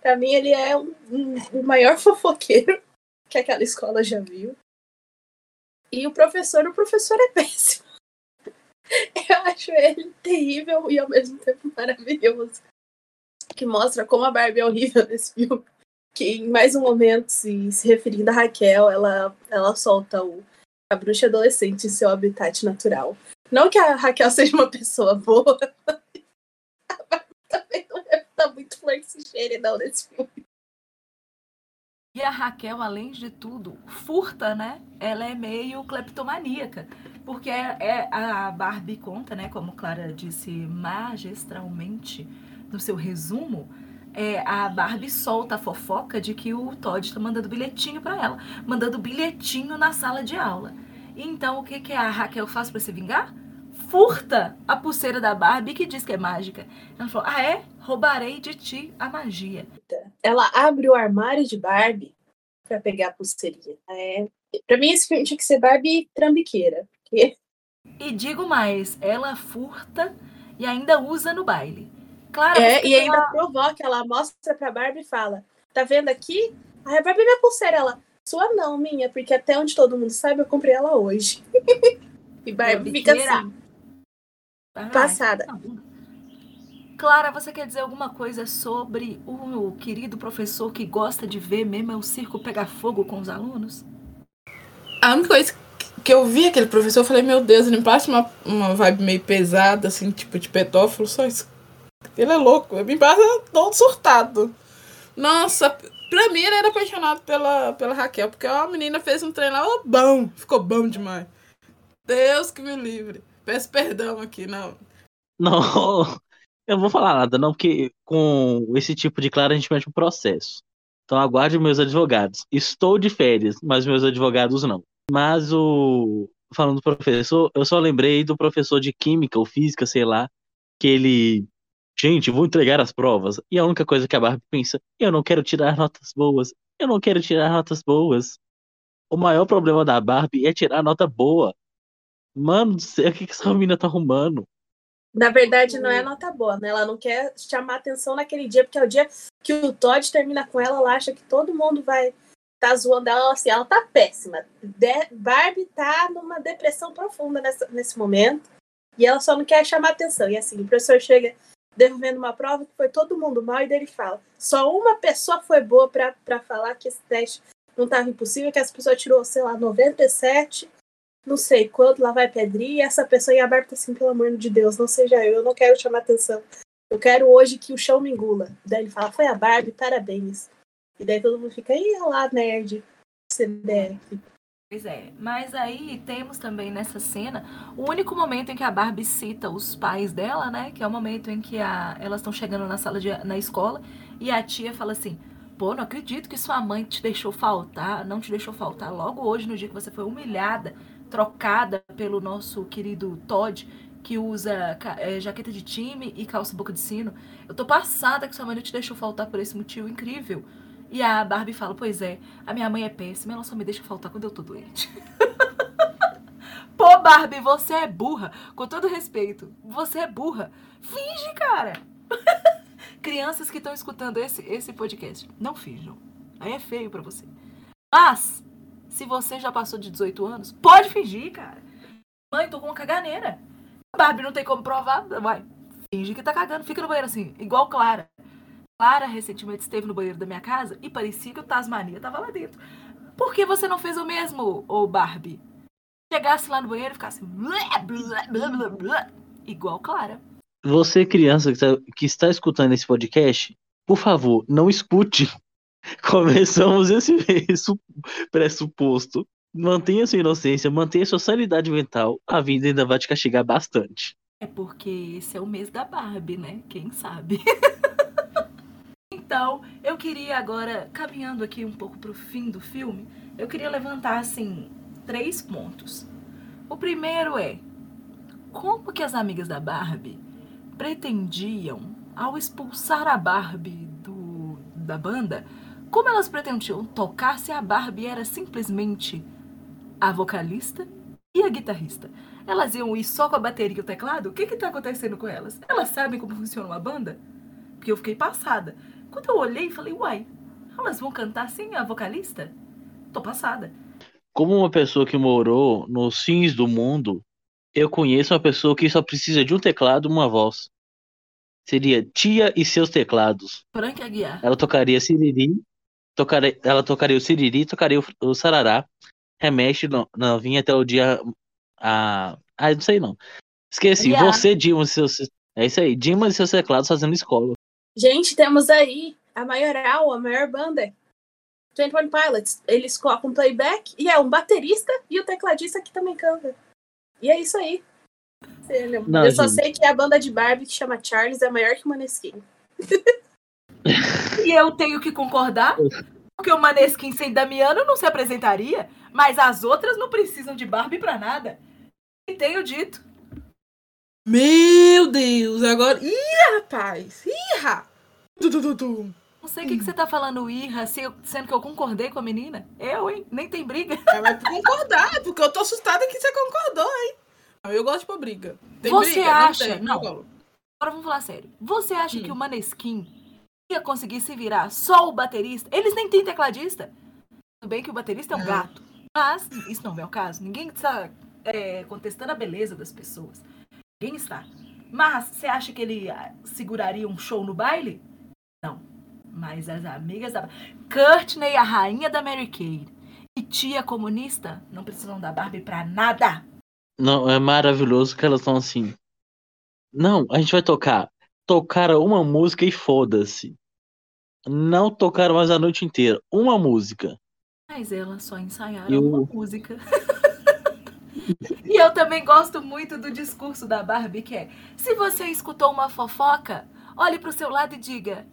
pra mim, ele é um- um- o maior fofoqueiro que aquela escola já viu. E o professor, o professor é péssimo. Eu acho ele terrível e ao mesmo tempo maravilhoso. que mostra como a Barbie é horrível nesse filme. Que em mais um momento, se, se referindo a Raquel, ela, ela solta o, a bruxa adolescente em seu habitat natural. Não que a Raquel seja uma pessoa boa, a Barbie também não deve estar muito flor não nesse filme. E a Raquel, além de tudo, furta, né? Ela é meio cleptomaníaca. Porque é, é, a Barbie conta, né? Como Clara disse magistralmente no seu resumo, é, a Barbie solta a fofoca de que o Todd está mandando bilhetinho para ela. Mandando bilhetinho na sala de aula. Então, o que, que a Raquel faz para se vingar? Furta a pulseira da Barbie que diz que é mágica. Ela falou: Ah, é? Roubarei de ti a magia. Ela abre o armário de Barbie para pegar a pulseirinha. É, para mim, esse filme tinha que ser Barbie trambiqueira. Porque... E digo mais: ela furta e ainda usa no baile. Claro, é, e ainda ela... provoca, ela mostra pra Barbie e fala: Tá vendo aqui? Aí a Barbie minha pulseira, ela. Sua não, minha, porque até onde todo mundo sabe, eu comprei ela hoje. e Barbie fica assim. Passada. Clara, você quer dizer alguma coisa sobre o querido professor que gosta de ver mesmo o circo pegar fogo com os alunos? A única coisa que eu vi aquele professor, eu falei, meu Deus, ele passa uma, uma vibe meio pesada, assim, tipo de pedófilo, só isso. Ele é louco, ele me passa todo surtado. Nossa, pra mim ele era apaixonado pela, pela Raquel, porque a menina fez um treino lá, bom, ficou bom demais. Deus que me livre. Peço perdão aqui, não. Não, eu não vou falar nada, não, porque com esse tipo de claro a gente mete um processo. Então aguarde meus advogados. Estou de férias, mas meus advogados não. Mas o. Falando do professor, eu só lembrei do professor de química ou física, sei lá, que ele. Gente, vou entregar as provas. E a única coisa que a Barbie pensa: eu não quero tirar notas boas. Eu não quero tirar notas boas. O maior problema da Barbie é tirar nota boa. Mano do céu, o que, que essa menina tá arrumando? Na verdade, não é nota boa, né? Ela não quer chamar atenção naquele dia, porque é o dia que o Todd termina com ela, ela acha que todo mundo vai tá zoando ela assim, ela tá péssima. De Barbie tá numa depressão profunda nessa, nesse momento. E ela só não quer chamar atenção. E assim, o professor chega devolvendo uma prova que foi todo mundo mal, e dele fala: só uma pessoa foi boa para falar que esse teste não estava impossível, que essa pessoa tirou, sei lá, 97 não sei quanto, lá vai pedrinha, e essa pessoa e a Barbie tá assim, pelo amor de Deus, não seja eu, eu não quero chamar atenção. Eu quero hoje que o chão me engula. Daí ele fala, foi a Barbie, parabéns. E daí todo mundo fica, ih, lá, nerd, CDF. Pois é, mas aí temos também nessa cena o único momento em que a Barbie cita os pais dela, né? Que é o momento em que a, elas estão chegando na sala de, na escola e a tia fala assim: Pô, não acredito que sua mãe te deixou faltar, não te deixou faltar logo hoje, no dia que você foi humilhada trocada pelo nosso querido Todd, que usa é, jaqueta de time e calça boca de sino. Eu tô passada que sua mãe não te deixou faltar por esse motivo incrível. E a Barbie fala: Pois é, a minha mãe é péssima, ela só me deixa faltar quando eu tô doente. Pô, Barbie, você é burra. Com todo respeito, você é burra. Finge, cara. Crianças que estão escutando esse, esse podcast, não finjam. Aí é feio para você. Mas se você já passou de 18 anos, pode fingir, cara. Mãe, tô com uma caganeira. Barbie não tem como provar. Vai, finge que tá cagando. Fica no banheiro assim, igual Clara. Clara recentemente esteve no banheiro da minha casa e parecia que o Tasmania tava lá dentro. Por que você não fez o mesmo, ô Barbie? Chegasse lá no banheiro e ficasse blá, blá, blá, blá, igual Clara. Você, criança que está, que está escutando esse podcast, por favor, não escute Começamos esse, esse pressuposto. Mantenha sua inocência, mantenha sua sanidade mental. A vida ainda vai te castigar bastante. É porque esse é o mês da Barbie, né? Quem sabe? então, eu queria agora, caminhando aqui um pouco pro fim do filme, eu queria levantar, assim, três pontos. O primeiro é como que as amigas da Barbie pretendiam, ao expulsar a Barbie do, da banda, como elas pretendiam tocar se a Barbie era simplesmente a vocalista e a guitarrista? Elas iam ir só com a bateria e o teclado? O que está acontecendo com elas? Elas sabem como funciona uma banda? Porque eu fiquei passada. Quando eu olhei, falei, uai, elas vão cantar sem a vocalista? Tô passada. Como uma pessoa que morou nos fins do mundo, eu conheço uma pessoa que só precisa de um teclado e uma voz. seria Tia e seus teclados. Frank Aguiar. Ela tocaria Siriri, tocaria, ela tocaria o Siriri, tocaria o, o Sarará, remexe no- novinha até o dia. A, ah, não sei não. Esqueci, você, Dimas e seus. É isso aí, Dimas e seus teclados fazendo escola. Gente, temos aí a maioral, a maior banda. 21 Pilots. Eles colocam playback e é um baterista e o tecladista que também canta. E é isso aí. Não, Eu só gente. sei que a banda de Barbie que chama Charles é maior que o Maneskin. E eu tenho que concordar, porque o Maneskin sem Damiano não se apresentaria, mas as outras não precisam de Barbie pra nada. E tenho dito. Meu Deus, agora. Ih, rapaz! Ih! Não sei o que, que você tá falando, Irra, sendo que eu concordei com a menina. Eu, hein? Nem tem briga. É, mas pra concordar, porque eu tô assustada que você concordou, hein? Eu gosto de pôr briga. Tem Você briga? acha? Não, tem, Não. Agora. Agora vamos falar sério. Você acha Hum. que o Maneskin ia conseguir se virar só o baterista? Eles nem têm tecladista. Tudo bem que o baterista é um Não. gato. Mas isso não é o caso. Ninguém está é, contestando a beleza das pessoas. Ninguém está. Mas você acha que ele ah, seguraria um show no baile? Não. Mas as amigas da. Courtney, a rainha da Mary Kay, e tia comunista não precisam da Barbie pra nada. Não, é maravilhoso que elas estão assim. Não, a gente vai tocar. Tocaram uma música e foda-se. Não tocaram mais a noite inteira. Uma música. Mas elas só ensaiaram Eu- uma música. e eu também gosto muito do discurso da Barbie, que é: se você escutou uma fofoca, olhe pro seu lado e diga.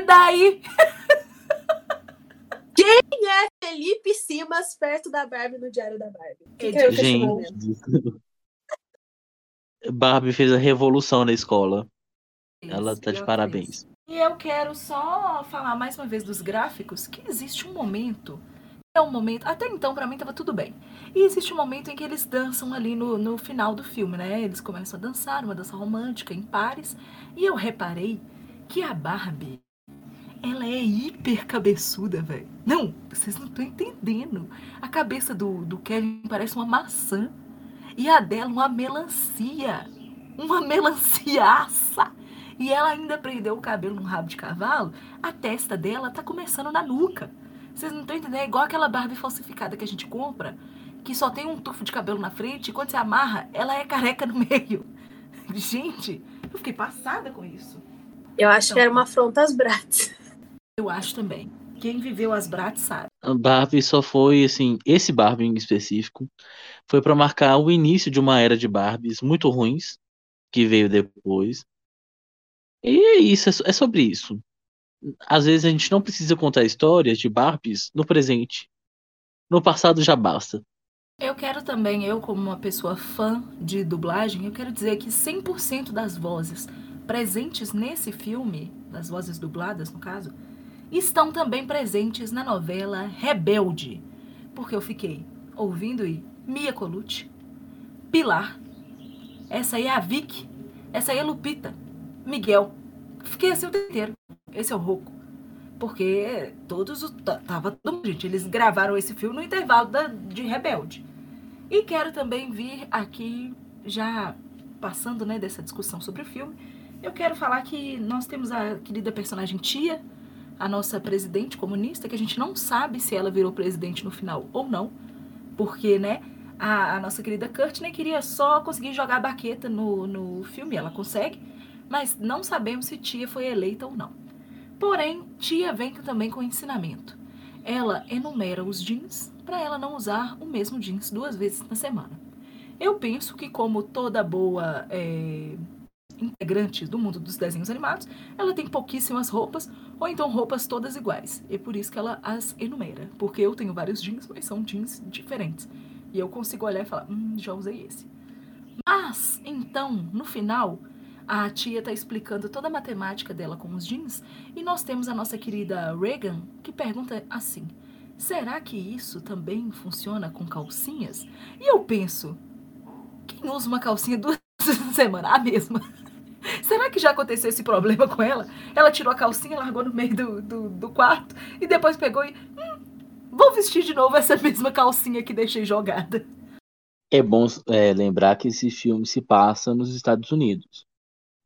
E daí? Felipe Simas perto da Barbie no Diário da Barbie. O questionamento. Gente. Barbie fez a revolução na escola. Ela tá de parabéns. fiz. E eu quero só falar mais uma vez dos gráficos, que existe um momento, é um momento, até então pra mim tava tudo bem. E existe um momento em que eles dançam ali no, no final do filme, né? Eles começam a dançar, uma dança romântica em pares, e eu reparei que a Barbie, ela é hiper cabeçuda, velho. Não, vocês não estão entendendo. A cabeça do, do Kevin parece uma maçã, e a dela uma melancia. Uma melanciaça. E ela ainda prendeu o cabelo num rabo de cavalo, a testa dela tá começando na nuca. Vocês não estão entendendo? É igual aquela Barbie falsificada que a gente compra, que só tem um tufo de cabelo na frente, e quando você amarra, ela é careca no meio. Gente, eu fiquei passada com isso. Eu acho que era uma afronta às Bratz. Eu acho também. Quem viveu as Bratz sabe. A Barbie só foi, assim, esse Barbie em específico, foi pra marcar o início de uma era de Barbies muito ruins, que veio depois. E é isso, é é sobre isso. Às vezes a gente não precisa contar histórias de Barbies no presente. No passado já basta. Eu quero também, eu como uma pessoa fã de dublagem, eu quero dizer que 100% das vozes presentes nesse filme, das vozes dubladas no caso, estão também presentes na novela Rebelde. Porque eu fiquei ouvindo aí Mia Colucci, Pilar, essa aí é a Vicky, essa aí é a Lupita, Miguel. Fiquei assim o tempo inteiro. Esse é o Roco. Porque todos os. ta- Tava todo mundo, gente. Eles gravaram esse filme no intervalo da- de Rebelde. E quero também vir aqui, já passando né, dessa discussão sobre o filme, eu quero falar que nós temos a querida personagem Tia, a nossa presidente comunista, que a gente não sabe se ela virou presidente no final ou não, porque, né, a, a nossa querida Courtney queria só conseguir jogar a baqueta no, no filme, ela consegue, mas não sabemos se Tia foi eleita ou não. Porém, Tia vem também com ensinamento. Ela enumera os jeans para ela não usar o mesmo jeans duas vezes na semana. Eu penso que, como toda boa é, integrante do mundo dos desenhos animados, ela tem pouquíssimas roupas, ou então roupas todas iguais. E por isso que ela as enumera. Porque eu tenho vários jeans, mas são jeans diferentes. E eu consigo olhar e falar, hum, já usei esse. Mas, então, no final, a tia tá explicando toda a matemática dela com os jeans, e nós temos a nossa querida Reagan, que pergunta assim: será que isso também funciona com calcinhas? E eu penso, quem usa uma calcinha duas vezes na semana? A mesma. Será que já aconteceu esse problema com ela? Ela tirou a calcinha, largou no meio do, do, do quarto e depois pegou e. Hum, vou vestir de novo essa mesma calcinha que deixei jogada. É bom é, lembrar que esse filme se passa nos Estados Unidos.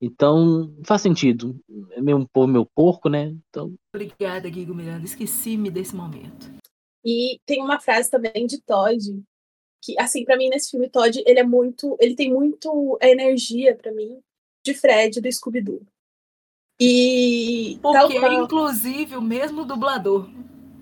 Então, faz sentido. É meu meu porco, né? Então, Obrigada, Guigo Miranda. Esqueci-me desse momento. E tem uma frase também de Todd, que, assim, pra mim, nesse filme, Todd, ele é muito. Ele tem muito energia, pra mim, de Fred do Scooby-Doo. E. tal Porque, qual- inclusive, o mesmo dublador.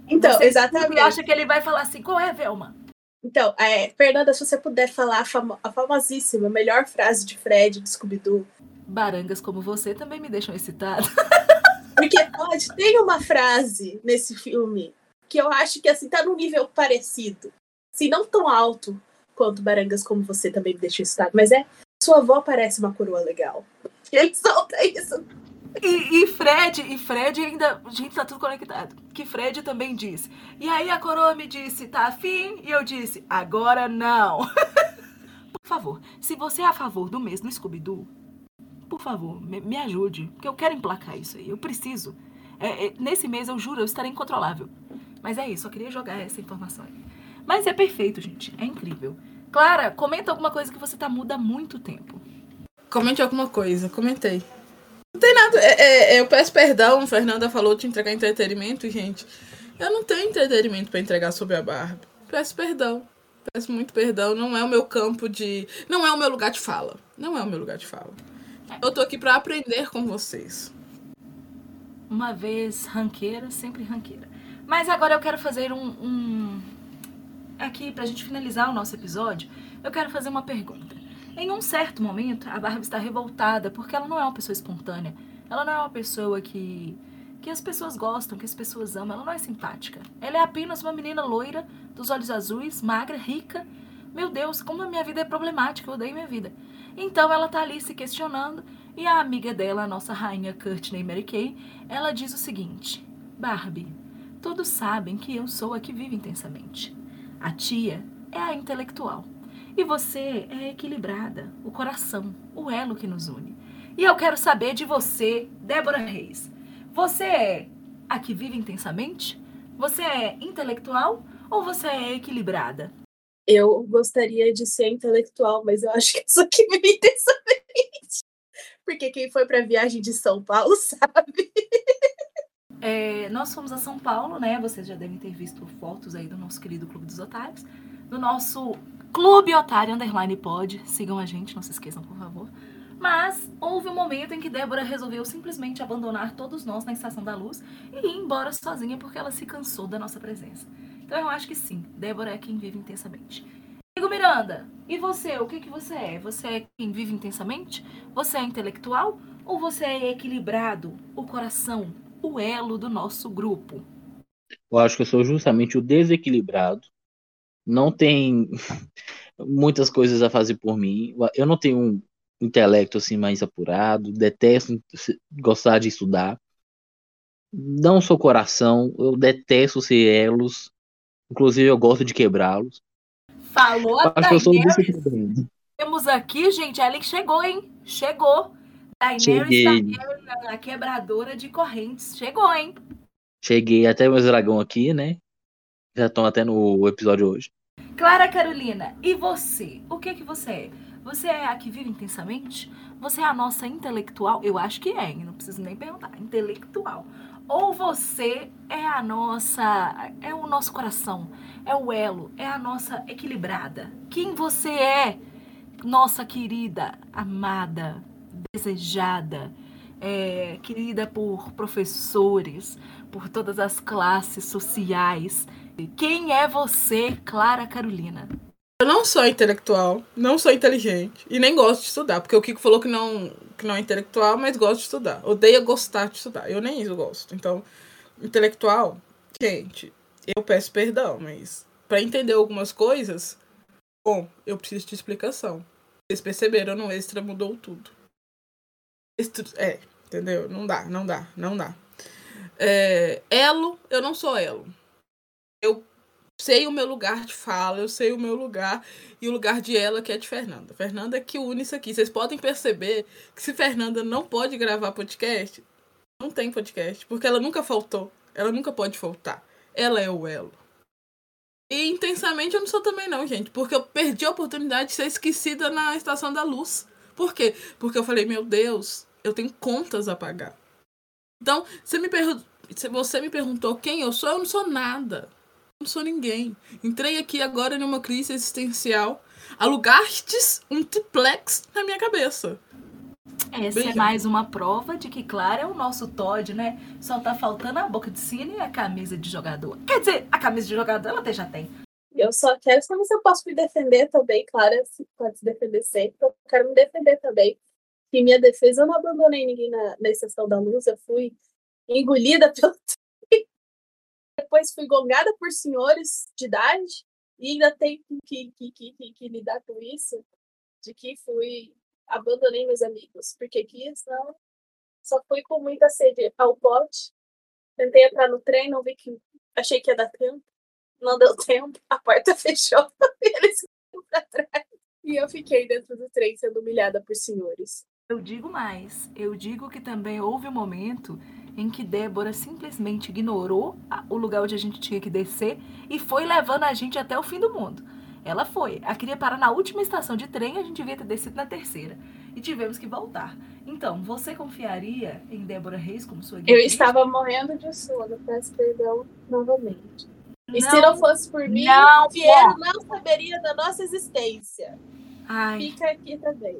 Então, Você exatamente. acha que ele vai falar assim, qual é, Velma? Então, é, Fernanda, se você puder falar a, famo- a famosíssima, melhor frase de Fred do Scooby-Doo. Barangas como você também me deixam excitado. Porque pode, tem uma frase nesse filme que eu acho que assim tá num nível parecido. Se não tão alto quanto Barangas como você também me deixa excitado, mas é sua avó parece uma coroa legal. Ele solta isso. E, e Fred, e Fred ainda. Gente, tá tudo conectado. Que Fred também disse. E aí a coroa me disse, tá afim? E eu disse, agora não. por favor, se você é a favor do mês no Scooby-Doo, por favor, me, me ajude. Porque eu quero emplacar isso aí. Eu preciso. É, é, nesse mês, eu juro, eu estarei incontrolável. Mas é isso, eu queria jogar essa informação aí. Mas é perfeito, gente. É incrível. Clara, comenta alguma coisa que você tá muda há muito tempo. Comente alguma coisa, comentei. Não tem nada. é- é- eu peço perdão, Fernanda falou de entregar entretenimento, gente. Eu não tenho entretenimento pra entregar sobre a Barbie. Peço perdão. Peço muito perdão. Não é o meu campo de. Não é o meu lugar de fala. Não é o meu lugar de fala. Eu tô aqui pra aprender com vocês. Uma vez ranqueira, sempre ranqueira. Mas agora eu quero fazer um. um... Aqui, pra gente finalizar o nosso episódio, eu quero fazer uma pergunta. Em um certo momento, a Barbie está revoltada porque ela não é uma pessoa espontânea. Ela não é uma pessoa que. que as pessoas gostam, que as pessoas amam. Ela não é simpática. Ela é apenas uma menina loira, dos olhos azuis, magra, rica. Meu Deus, como a minha vida é problemática, eu odeio minha vida. Então ela tá ali se questionando e a amiga dela, a nossa rainha Courtney Mary Kay, ela diz o seguinte: Barbie, todos sabem que eu sou a que vive intensamente. A tia é a intelectual. E você é equilibrada, o coração, o elo que nos une. E eu quero saber de você, Débora Reis. Você é a que vive intensamente? Você é intelectual ou você é equilibrada? Eu gostaria de ser intelectual, mas eu acho que isso aqui me intensamente. Porque quem foi pra viagem de São Paulo sabe. É, nós fomos a São Paulo, né? Vocês já devem ter visto fotos aí do nosso querido Clube dos Otários. Do nosso Clube Otário Underline Pod. Sigam a gente, não se esqueçam, por favor. Mas houve um momento em que Débora resolveu simplesmente abandonar todos nós na Estação da Luz e ir embora sozinha porque ela se cansou da nossa presença. Então eu acho que sim, Débora é quem vive intensamente. Amigo Miranda, e você? O que, que você é? Você é quem vive intensamente? Você é intelectual? Ou você é equilibrado, o coração, o elo do nosso grupo? eu acho que eu sou justamente o desequilibrado. Não tem muitas coisas a fazer por mim. Eu não tenho um intelecto assim mais apurado, detesto gostar de estudar. Não sou coração, eu detesto ser elos. Inclusive eu gosto de quebrá-los. Falou a Daenerys. desequilibrado. Temos aqui, gente, ela que chegou, hein? Chegou. Daenerys Cheguei. Targaryen, a quebradora de correntes. Chegou, hein? Cheguei até meus dragão aqui, né? Já estão até no episódio hoje. Clara Carolina, e você? O que que você é? Você é a que vive intensamente? Você é a nossa intelectual? Eu acho que é, hein? não preciso nem perguntar. Intelectual. Ou você é a nossa. É o nosso coração, é o elo, é a nossa equilibrada. Quem você é? Nossa querida, amada, desejada, é, querida por professores, por todas as classes sociais. Quem é você, Clara Carolina? Eu não sou intelectual, não sou inteligente e nem gosto de estudar, porque o Kiko falou que não, que não é intelectual, mas gosta de estudar. Odeia gostar de estudar. Eu nem isso gosto. Então, intelectual, gente, eu peço perdão, mas para entender algumas coisas, bom, eu preciso de explicação. Vocês perceberam, no extra mudou tudo. É, entendeu? Não dá, não dá, não dá. É, elo, eu não sou elo. Eu sei o meu lugar de fala, eu sei o meu lugar e o lugar de ela que é de Fernanda. Fernanda é que une isso aqui. Vocês podem perceber que se Fernanda não pode gravar podcast, não tem podcast, porque ela nunca faltou. Ela nunca pode faltar. Ela é o elo. E intensamente eu não sou também não, gente, porque eu perdi a oportunidade de ser esquecida na Estação da Luz. Por quê? Porque eu falei, meu Deus, Eu tenho contas a pagar. Então, você me, se você me perguntou quem eu sou, eu não sou nada. Eu não sou ninguém. Entrei aqui agora numa crise existencial. Alugastes um triplex na minha cabeça. Essa é Obrigada. mais uma prova de que, claro, é o nosso Todd, né? Só tá faltando a boca de sino e a camisa de jogador. Quer dizer, a camisa de jogador ela até já tem. Eu só quero saber se eu posso me defender também, Clara, se pode se defender sempre. Eu quero me defender também. Que minha defesa, eu não abandonei ninguém na, na exceção da luz, eu fui engolida pelo. Depois fui gongada por senhores de idade e ainda tenho que, que, que, que, lidar com isso, de que fui, abandonei meus amigos, porque quis, não. Só fui com muita sede ao pote. Tentei entrar no trem, não vi que. Achei que ia dar tempo. Não deu tempo, a porta fechou e eles foram pra trás. E eu fiquei dentro do trem sendo humilhada por senhores. Eu digo mais, eu digo que também houve um momento em que Débora simplesmente ignorou a- o lugar onde a gente tinha que descer e foi levando a gente até o fim do mundo. Ela foi. Ela queria parar na última estação de trem e a gente devia ter descido na terceira. E tivemos que voltar. Então, você confiaria em Débora Reis como sua guia? Eu estava morrendo de sono, peço perdão novamente. E se Não. não fosse por mim, não, Piero não saberia da nossa existência. Ai, Fica aqui também.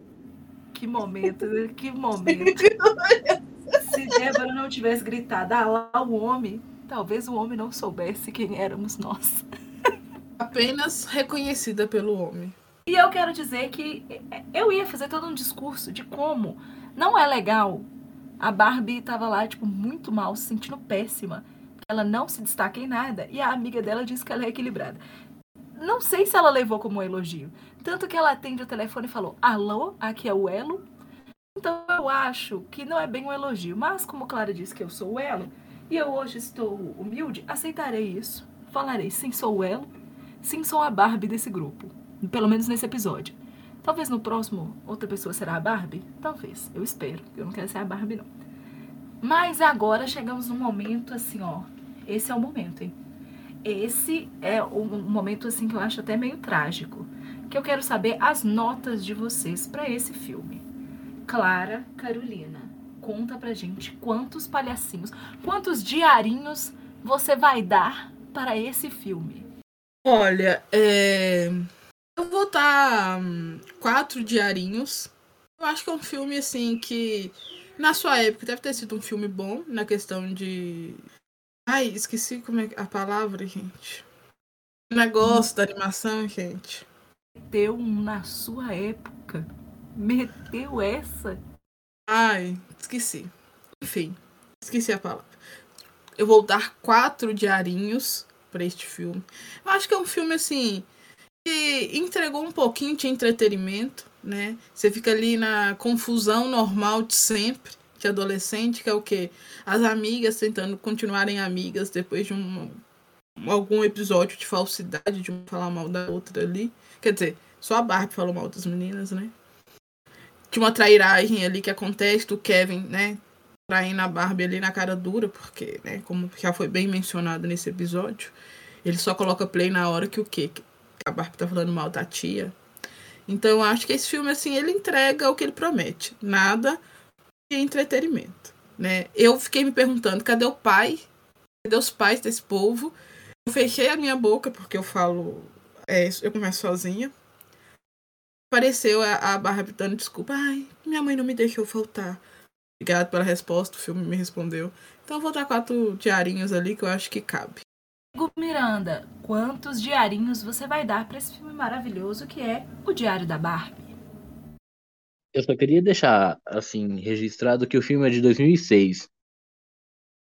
Que momento, né? que momento. Se Débora não tivesse gritado, ah lá o homem, talvez o homem não soubesse quem éramos nós. Apenas reconhecida pelo homem. E eu quero dizer que eu ia fazer todo um discurso de como não é legal. A Barbie tava lá, tipo, muito mal, se sentindo péssima. Ela não se destaca em nada. E a amiga dela diz que ela é equilibrada. Não sei se ela levou como um elogio. Tanto que ela atende o telefone e falou: Alô, aqui é o Elo. Então eu acho que não é bem um elogio. Mas como Clara disse que eu sou o Elo, e eu hoje estou humilde, aceitarei isso. Falarei: sim, sou o Elo. Sim, sou a Barbie desse grupo. Pelo menos nesse episódio. Talvez no próximo outra pessoa será a Barbie? Talvez. Eu espero. Eu não quero ser a Barbie, não. Mas agora chegamos num momento assim, ó. Esse é o momento, hein? Esse é um momento assim que eu acho até meio trágico. Que eu quero saber as notas de vocês para esse filme. Clara, Carolina, conta pra gente quantos palhacinhos, quantos diarinhos você vai dar para esse filme. Olha, é... eu vou dar hum, quatro diarinhos. Eu acho que é um filme assim que, na sua época, deve ter sido um filme bom na questão de. Ai, esqueci como é a palavra, gente. O negócio da animação, gente. Meteu um na sua época. Meteu essa. Ai, esqueci. Enfim, esqueci a palavra. Eu vou dar quatro diarinhos pra este filme. Eu acho que é um filme assim que entregou um pouquinho de entretenimento, né? Você fica ali na confusão normal de sempre, de adolescente, que é o quê? As amigas tentando continuarem amigas depois de um algum episódio de falsidade, de uma falar mal da outra ali. Quer dizer, só a Barbie falou mal das meninas, né? de uma trairagem ali que acontece do Kevin, né? Traindo a Barbie ali na cara dura, porque, né, como já foi bem mencionado nesse episódio, ele só coloca play na hora que o quê? Que a Barbie tá falando mal da tia. Então eu acho que esse filme, assim, ele entrega o que ele promete. Nada entretenimento, né? Eu fiquei me perguntando, cadê o pai? Cadê os pais desse povo? Eu fechei a minha boca, porque eu falo... É, eu começo sozinha apareceu a, a Barbie dando desculpa. Ai, minha mãe não me deixou voltar. Obrigado pela resposta, o filme me respondeu. Então vou dar quatro diarinhos ali que eu acho que cabe. Hugo Miranda, quantos diarinhos você vai dar para esse filme maravilhoso que é O Diário da Barbie? Eu só queria deixar, assim, registrado que o filme é de 2006.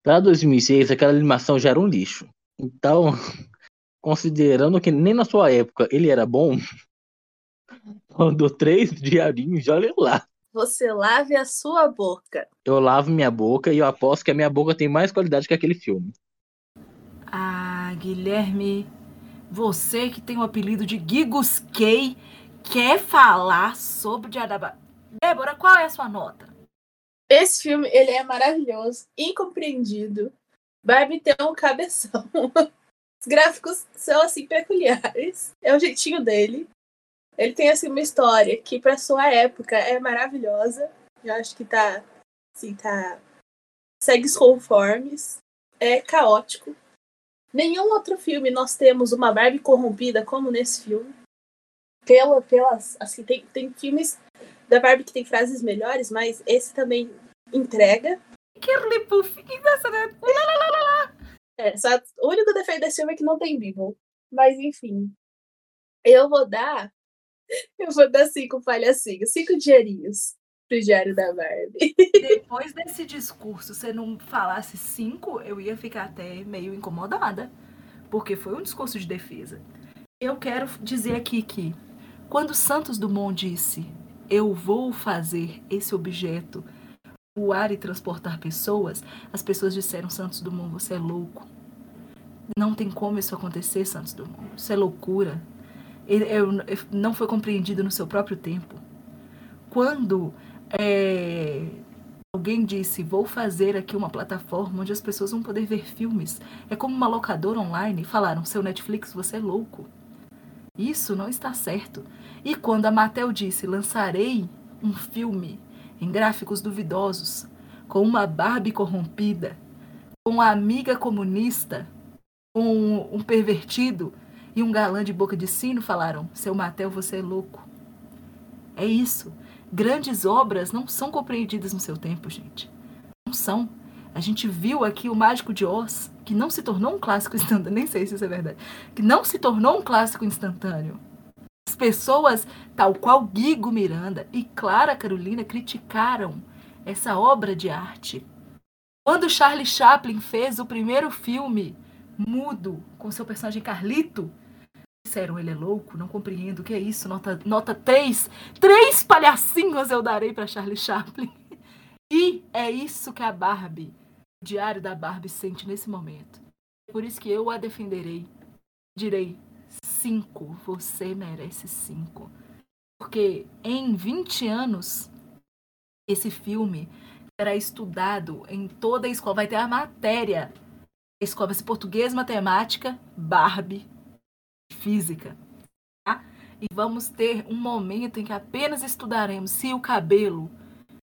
Pra 2006, aquela animação já era um lixo. Então, considerando que nem na sua época ele era bom, eu dou três diarinhos, olha lá. Você lave a sua boca. Eu lavo minha boca e eu aposto que a minha boca tem mais qualidade que aquele filme. Ah, Guilherme, você que tem o apelido de Gigos Kay, quer falar sobre Barbie? Débora, qual é a sua nota? Esse filme, ele é maravilhoso, incompreendido. Barbie tem um cabeção. Os gráficos são, assim, peculiares. É o jeitinho dele. Ele tem, assim, uma história que, pra sua época, é maravilhosa. Eu acho que tá Assim, tá. Segue os conformes. É caótico. Nenhum outro filme nós temos uma Barbie corrompida como nesse filme. Pela, pelas, assim, tem, tem filmes da Barbie que tem frases melhores, mas esse também entrega. Kirli Puff, engraçado. É, só, o único defeito desse filme é que não tem Beeble. Mas enfim. Eu vou dar. Eu vou dar cinco palhacinhos, cinco dinheirinhos pro diário da Barbie. Depois desse discurso, se não falasse cinco, eu ia ficar até meio incomodada. Porque foi um discurso de defesa. Eu quero dizer aqui que quando Santos Dumont disse eu vou fazer esse objeto voar e transportar pessoas, as pessoas disseram Santos Dumont, você é louco. Não tem como isso acontecer, Santos Dumont. Isso é loucura. Ele, não foi compreendido no seu próprio tempo. Quando é, alguém disse, vou fazer aqui uma plataforma onde as pessoas vão poder ver filmes, é como uma locadora online, falaram, seu Netflix, você é louco. Isso não está certo. E quando a Mattel disse, lançarei um filme em gráficos duvidosos, com uma Barbie corrompida, com uma amiga comunista, com um pervertido e um galã de boca de sino, falaram: Seu Mattel, você é louco. É isso. Grandes obras não são compreendidas no seu tempo, gente. Não são. A gente viu aqui o Mágico de Oz, que não se tornou um clássico instantâneo, nem sei se isso é verdade, que não se tornou um clássico instantâneo. As pessoas, tal qual Guigo Miranda e Clara Carolina, criticaram essa obra de arte. Quando Charlie Chaplin fez o primeiro filme mudo com seu personagem Carlito, disseram ele é louco, não compreendo o que é isso, nota, nota 3. Três palhacinhos eu darei para Charlie Chaplin. E é isso que a Barbie, diário da Barbie, sente nesse momento. Por isso que eu a defenderei. Direi, cinco. Você merece cinco. Porque em 20 anos, esse filme será estudado em toda a escola. Vai ter a matéria. escola vai ser português, matemática, Barbie, física. Tá? E vamos ter um momento em que apenas estudaremos se o cabelo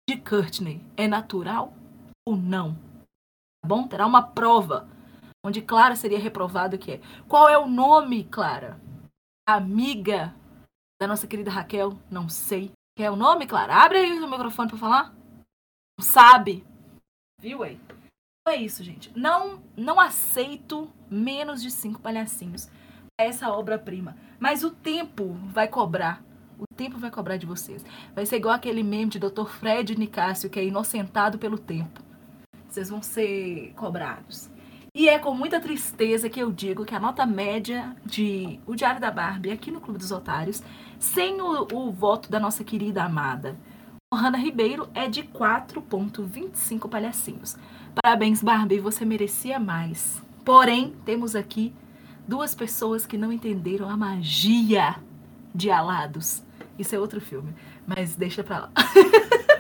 de Courtney é natural ou não. Bom? Terá uma prova onde Clara seria reprovado que é qual é o nome, Clara? Amiga da nossa querida Raquel? Não sei. Quer o nome, Clara? Abre aí o microfone para falar. Não sabe. Viu aí? Então é isso, gente. Não, não aceito menos de cinco palhacinhos. Essa obra-prima. Mas o tempo vai cobrar. O tempo vai cobrar de vocês. Vai ser igual aquele meme de Dr. Fred Nicásio, que é inocentado pelo tempo. Vocês vão ser cobrados. E é com muita tristeza que eu digo que a nota média de O Diário da Barbie aqui no Clube dos Otários, sem o, o voto da nossa querida amada Hanna Ribeiro, é de 4,25 palhacinhos. Parabéns, Barbie, você merecia mais. Porém, temos aqui duas pessoas que não entenderam a magia de Alados. Isso é outro filme, mas deixa pra lá.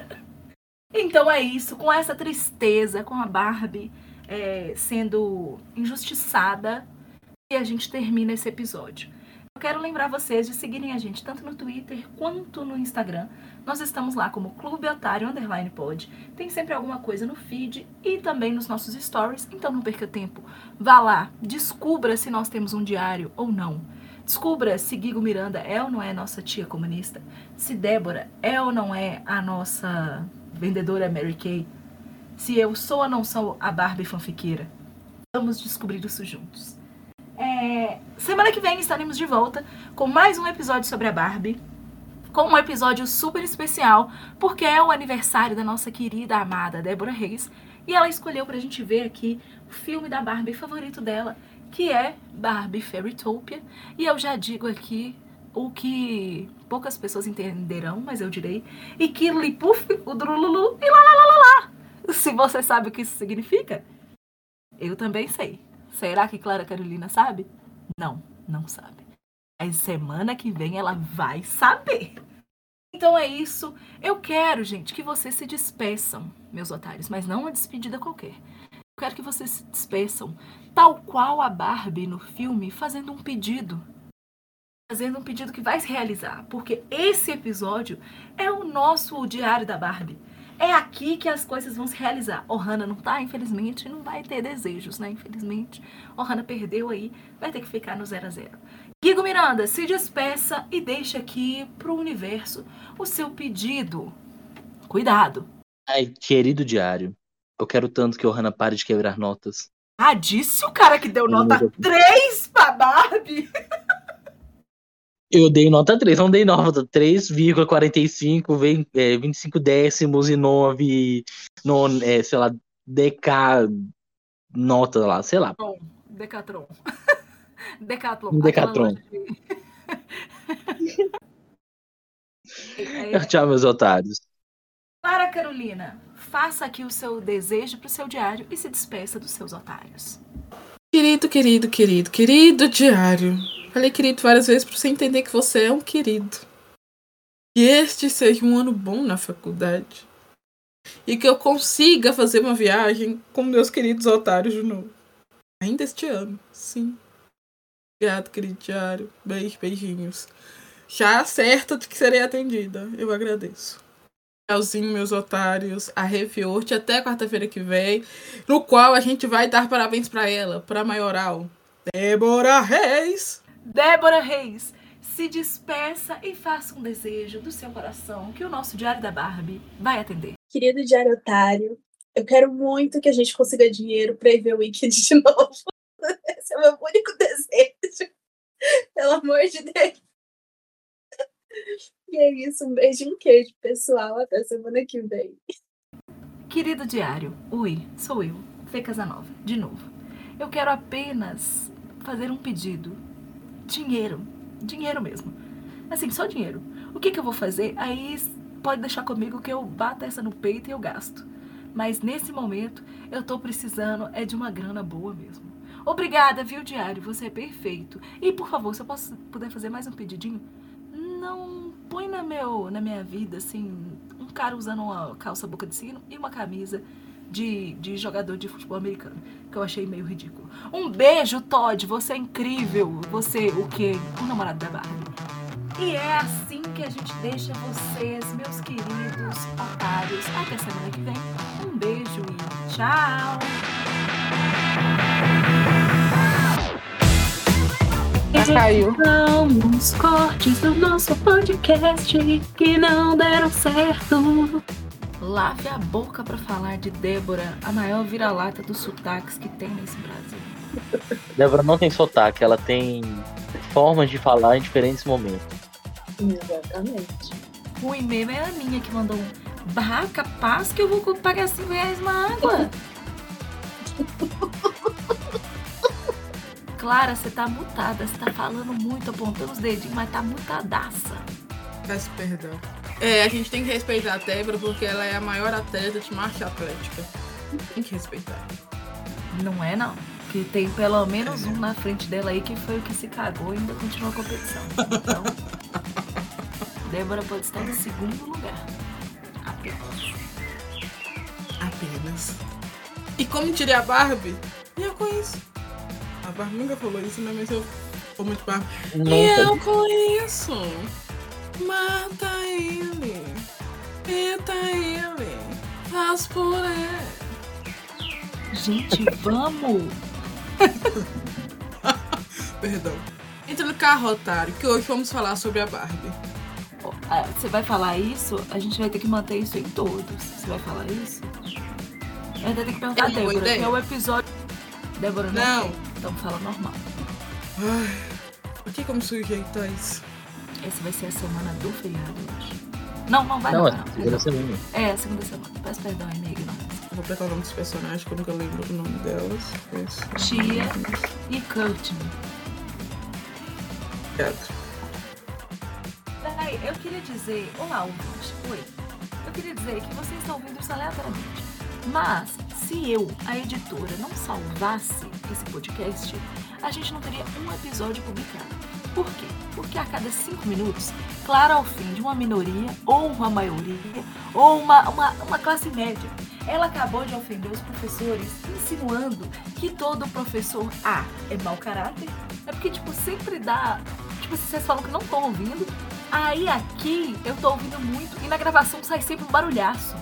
então é isso, com essa tristeza, com a Barbie é, sendo injustiçada e a gente termina esse episódio. Eu quero lembrar vocês de seguirem a gente tanto no Twitter quanto no Instagram. Nós estamos lá como Clube Otário Underline Pod. Tem sempre alguma coisa no feed e também nos nossos stories, então não perca tempo. Vá lá, descubra se nós temos um diário ou não. Descubra se Guigo Miranda é ou não é nossa tia comunista. Se Débora é ou não é a nossa vendedora Mary Kay se eu sou ou não sou a Barbie fanfiqueira. Vamos descobrir isso juntos. É... Semana que vem estaremos de volta com mais um episódio sobre a Barbie. Com um episódio super especial, porque é o aniversário da nossa querida amada Débora Reis. E ela escolheu pra gente ver aqui o filme da Barbie favorito dela, que é Barbie Fairytopia. E eu já digo aqui o que poucas pessoas entenderão, mas eu direi. E que Lipuf, o Drululu e lá lá lá lá lá. Se você sabe o que isso significa, eu também sei. Será que Clara Carolina sabe? Não, não sabe. Mas semana que vem ela vai saber. Então é isso. Eu quero, gente, que vocês se despeçam, meus otários, mas não uma despedida qualquer. Eu quero que vocês se despeçam, tal qual a Barbie no filme, fazendo um pedido. Fazendo um pedido que vai se realizar, porque esse episódio é o nosso Diário da Barbie É aqui que as coisas vão se realizar. Ohana não tá, infelizmente, não vai ter desejos, né? Infelizmente. Ohana perdeu aí, vai ter que ficar no 0 a 0 Guigo Miranda, se despeça e deixa aqui pro universo o seu pedido. Cuidado. Ai, querido diário, eu quero tanto que Ohana pare de quebrar notas. Ah, disse o cara que deu nota Meu Deus. 3 pra Barbie. Eu dei nota 3, não dei nota 3,45, vem é, 25 décimos e 9, non, é, sei lá, DK nota lá, sei lá. Decathlon. Decathlon. aquela loja de- É, Tchau, meus otários. Para Carolina, faça aqui o seu desejo pro seu diário e se despeça dos seus otários. Querido, querido, querido, querido diário. Falei querido várias vezes pra você entender que você é um querido. Que este seja um ano bom na faculdade. E que eu consiga fazer uma viagem com meus queridos otários de novo. Ainda este ano, sim. Obrigado, querido diário. Beijo, beijinhos. Já certa de que serei atendida. Eu agradeço. Tchauzinho, meus otários. A Refiorte até quarta-feira que vem. No qual a gente vai dar parabéns pra ela, pra maioral. Débora Reis. Débora Reis, se despeça e faça um desejo do seu coração que o nosso Diário da Barbie vai atender. Querido Diário Otário, eu quero muito que a gente consiga dinheiro pra ir ver o Wicked de novo. Esse é o meu único desejo. Pelo amor de Deus. E é isso. Um beijo e um queijo, pessoal. Até semana que vem. Querido diário, oi, sou eu, Fê Casanova, de novo. Eu quero apenas fazer um pedido. Dinheiro. Dinheiro mesmo. Assim, só dinheiro. O que, que eu vou fazer? Aí pode deixar comigo que eu bato essa no peito e eu gasto. Mas nesse momento, eu tô precisando é de uma grana boa mesmo. Obrigada, viu, diário? Você é perfeito. E, por favor, se eu posso, puder fazer mais um pedidinho, não põe na, meu, na minha vida, assim, um cara usando uma calça boca de sino e uma camisa de, de jogador de futebol americano, que eu achei meio ridículo. Um beijo, Todd, você é incrível. Você, o quê? O namorado da Barbie. E é assim que a gente deixa vocês, meus queridos otários. Até semana que vem. Um beijo e tchau! caiu. São os cortes do nosso podcast que não deram certo. Lave a boca pra falar de Débora, a maior vira-lata dos sotaques que tem nesse Brasil. Débora não tem sotaque, ela tem formas de falar em diferentes momentos. Exatamente. O e-mail é a minha que mandou um barraca paz que eu vou pagar 5 reais uma água. Clara, você tá mutada, você tá falando muito, apontando os dedinhos, mas tá mutadaça. Peço perdão. É, a gente tem que respeitar a Débora porque ela é a maior atleta de marcha atlética. Tem que respeitar. Não é não. Que tem pelo menos um na frente dela aí que foi o que se cagou e ainda continua a competição. Então, Débora pode estar em segundo lugar. Apenas. Apenas. E como diria a Barbie, e eu conheço. A Barbie nunca falou isso, né? Mas eu sou muito Barbie. E eu conheço. Mata ele. Mata ele. Faz ele. Gente, vamos! Perdão. Entra no carro, otário, que hoje vamos falar sobre a Barbie. Você vai falar isso, a gente vai ter que manter isso em todos. Você vai falar isso? Eu ainda tenho que perguntar É a Débora, ideia. que é o episódio. Débora não. Não. Então fala normal. Ai, por que como sujeitar isso? Essa vai ser a semana do feriado, eu acho. Não, não vai Não, não. é segunda semana. É, a segunda semana. Peço perdão, é minha ignorância. Vou pegar o nome dos personagens que eu nunca lembro o nome delas. Esse. Tia e Courtney. Obrigado. Peraí, eu queria dizer. Olá, ouvinte. Oi. Eu queria dizer que vocês estão ouvindo isso aleatoriamente. Mas, se eu, a editora, não salvasse esse podcast, a gente não teria um episódio publicado. Por quê? Porque a cada cinco minutos, Clara ofende uma minoria, ou uma maioria, ou uma, uma, uma classe média. Ela acabou de ofender os professores, insinuando que todo professor A é mau caráter. É porque, tipo, sempre dá. Tipo, se vocês falam que não estão ouvindo, aí aqui eu tô ouvindo muito e na gravação sai sempre um barulhaço.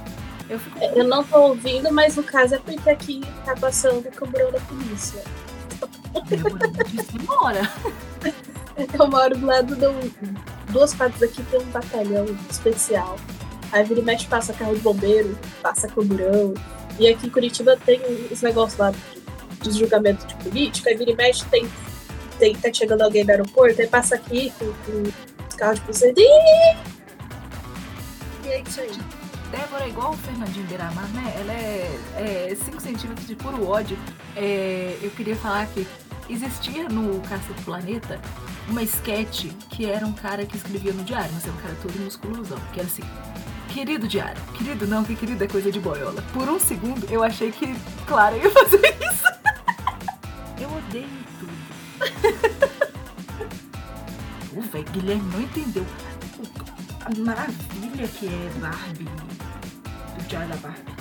Eu fico. Eu não tô ouvindo, mas no caso é porque aqui tá passando o camburão da polícia. Demoradíssima hora. Eu moro do lado do. Duas quadras daqui tem um batalhão especial. Aí vira e mexe passa carro de bombeiro, passa camburão. E aqui em Curitiba tem os negócios lá dos julgamentos de política. Aí vira e mexe tem, tem. Tá chegando alguém do aeroporto, aí passa aqui com, com os carros de polícia. E é isso aí. Débora é igual o Fernandinho Beiramar, né? Ela é 5 centímetros de puro ódio. É, eu queria falar que existia no Cacete Planeta uma sketch que era um cara que escrevia no diário, mas era um cara todo musculosão, que era assim. Querido diário, querido não, que querido é coisa de boiola. Por um segundo eu achei que Clara ia fazer isso. Eu odeio tudo. O velho Guilherme não entendeu a maravilha que é Barbie, do diário da Barbie.